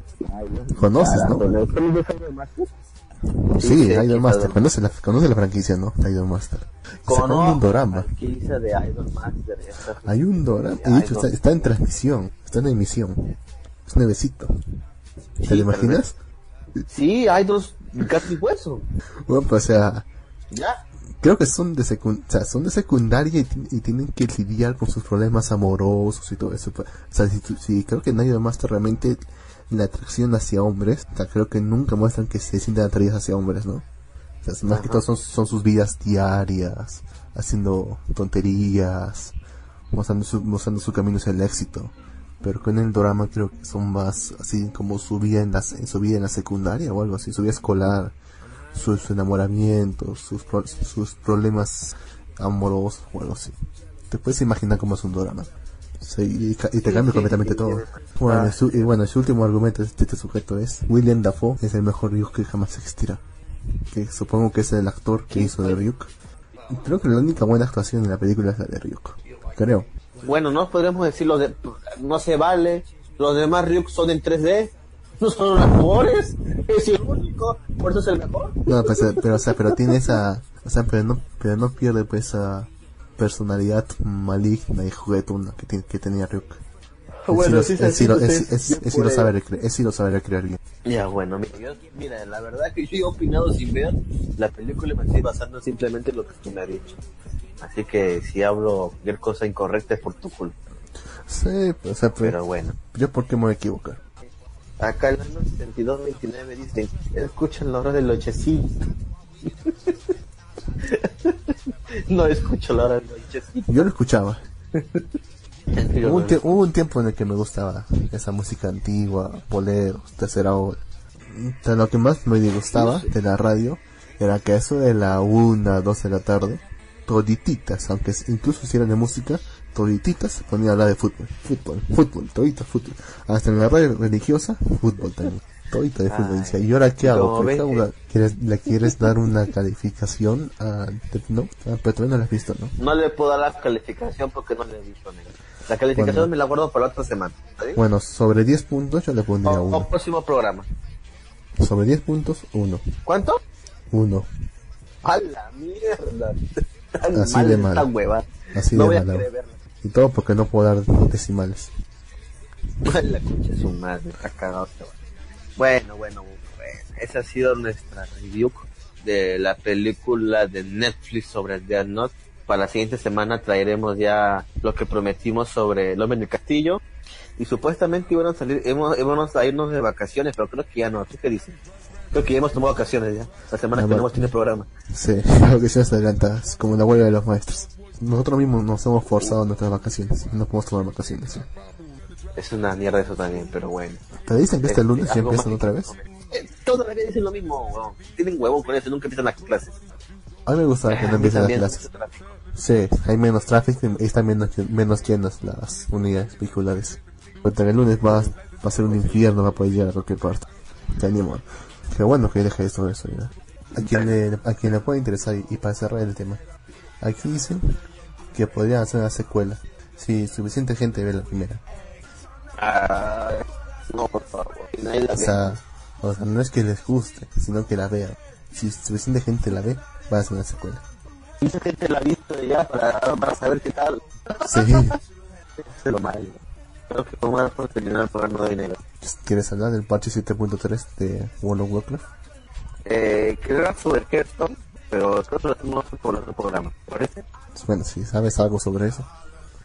¿Conoces, no? Sí, sí Idolmaster. Conoce la, conoce la franquicia, ¿no? Idolmaster. Conozco un de Idolmaster. Hay un. Y dicho, está, está, en transmisión. Está en emisión. Es nuevecito. ¿Te sí, lo imaginas? Sí, Idols casi hueso. Bueno, pues o sea. Ya creo que son de, secund o sea, son de secundaria y, tienen que lidiar con sus problemas amorosos y todo eso. O sea, si, si creo que nadie más realmente la atracción hacia hombres, o sea, creo que nunca muestran que se sienten atraídos hacia hombres, ¿no? O sea, más que todo son, son sus vidas diarias, haciendo tonterías, mostrando su, mostrando su camino hacia el éxito. Pero con el drama creo que son más así como su vida en, la, en su vida en la secundaria o algo así, su vida escolar sus enamoramientos, sus, sus problemas amorosos o algo así. Te puedes imaginar cómo es un drama. Y, te cambia completamente todo. Bueno, su, y bueno, su último argumento de este sujeto es William Dafoe es el mejor Ryuk que jamás existirá. Que supongo que es el actor que hizo de Ryuk. Creo que la única buena actuación en la película es la de Ryuk. Creo. Bueno, no podríamos decirlo de no se vale. Los demás Ryuk son en 3D no son los mejores, es el único, por eso es el mejor. No, pues, eh, pero, o sea, pero tiene esa, o sea, pero no, pero no pierde pues esa personalidad maligna y juguetona que, que tenía Ryuk. Bueno, sí, sí, lo, es, es, lo sabe recrear, es lo sabe recrear bien. Ya, bueno, mira, yo, mira, la verdad que yo he opinado sin ver la película me estoy basando simplemente en lo que tú me has dicho. Así que si hablo cualquier cosa incorrecta es por tu culpa. Sí, pues, o sea, pero, pero bueno. ¿Yo por qué me voy a equivocar? Acá el año 72-29 dicen, escuchan la hora del nochecito. no escucho la hora nochecito. Yo lo escuchaba. hubo, un hubo, un tiempo en el que me gustaba esa música antigua, boleros, tercera hora. lo que más me disgustaba de la radio era que eso de la 1, 2 de la tarde, todititas, aunque incluso si eran de música, todititas se ponía a hablar de fútbol, fútbol, fútbol, todita fútbol. Hasta en la radio religiosa, fútbol también. Todita de fútbol. Dice, ¿y ahora qué hago? ¿Quieres, ¿Le quieres dar una calificación a... No, ah, pero todavía no la has visto, ¿no? No le puedo dar la calificación porque no le he visto, La calificación me la guardo para la otra semana. Bueno, sobre 10 puntos yo le pondría 1. O, próximo programa. Sobre 10 puntos, 1. ¿Cuánto? 1. A la mierda. Así de mal. Así no de mal. Y todo porque no puedo dar decimales. la concha es un madre, está cagado. Este bueno, bueno, bueno, esa ha sido nuestra review de la película de Netflix sobre Death Note. Para la siguiente semana traeremos ya lo que prometimos sobre el hombre en el castillo. Y supuestamente iban a salir, íbamos a irnos de vacaciones, pero creo que ya no. ¿Tú qué dices? Creo que ya hemos tomado vacaciones ya. La semana que no tiene programa. Sí, vacaciones adelantadas, como la huelga de los maestros. Nosotros mismos nos hemos forzado en nuestras vacaciones. No podemos tomar vacaciones. ¿sí? Es una mierda eso también, pero bueno. ¿Te dicen que este lunes ya empiezan otra vez? Eh, todavía dicen lo mismo, Tienen huevo con eso, nunca empiezan las clases. A mí me gusta que no empiecen las clases. Sí, hay menos tráfico y están menos, menos llenas las unidades vehiculares. Porque el lunes va, va a ser un infierno, va a poder llegar a cualquier parte. Te animo. Qué bueno que deje esto eso ya. A quien le, a quien le puede interesar y, para cerrar el tema. Aquí dicen que podrían hacer una secuela si suficiente gente ve la primera. Ah, no, por favor. o, sea, o sea, no es que les guste, sino que la vean. Si suficiente gente la ve, va a hacer una secuela. Mucha gente la ha visto ya para, para saber qué tal. Sí. es lo malo. Creo que como por terminar por no dinero. ¿Quieres hablar del parche 7.3 de World of Warcraft? Eh, quiero hablar sobre Hearthstone, pero creo que lo hacemos por otro programa, ¿te parece? Bueno, si sabes algo sobre eso,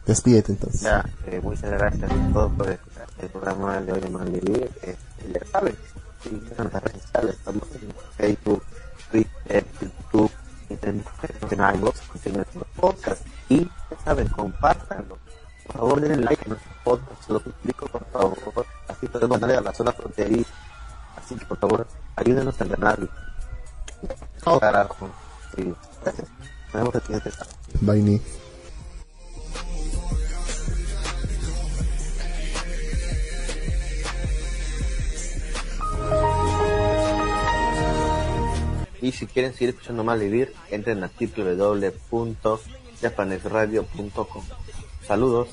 despídete entonces. Ya, eh, muchas gracias a todos por escuchar el programa de hoy de Malvivir. Eh, ya saben, sí, en nuestras redes sociales, estamos en Facebook, Twitter, YouTube, en iVoox, en nuestro podcast. Y ya saben, compártanlo. Por favor, denle like a nuestro podcast, se lo suplico, por favor. Así podemos darle a la zona fronteriza. Así que, por favor, ayúdenos a ganar. Oh, carajo. Sí, gracias. Nos vemos el siguiente sábado. Bye, Y si quieren seguir escuchando más vivir, entren a www.japanesradio.com. Saludos.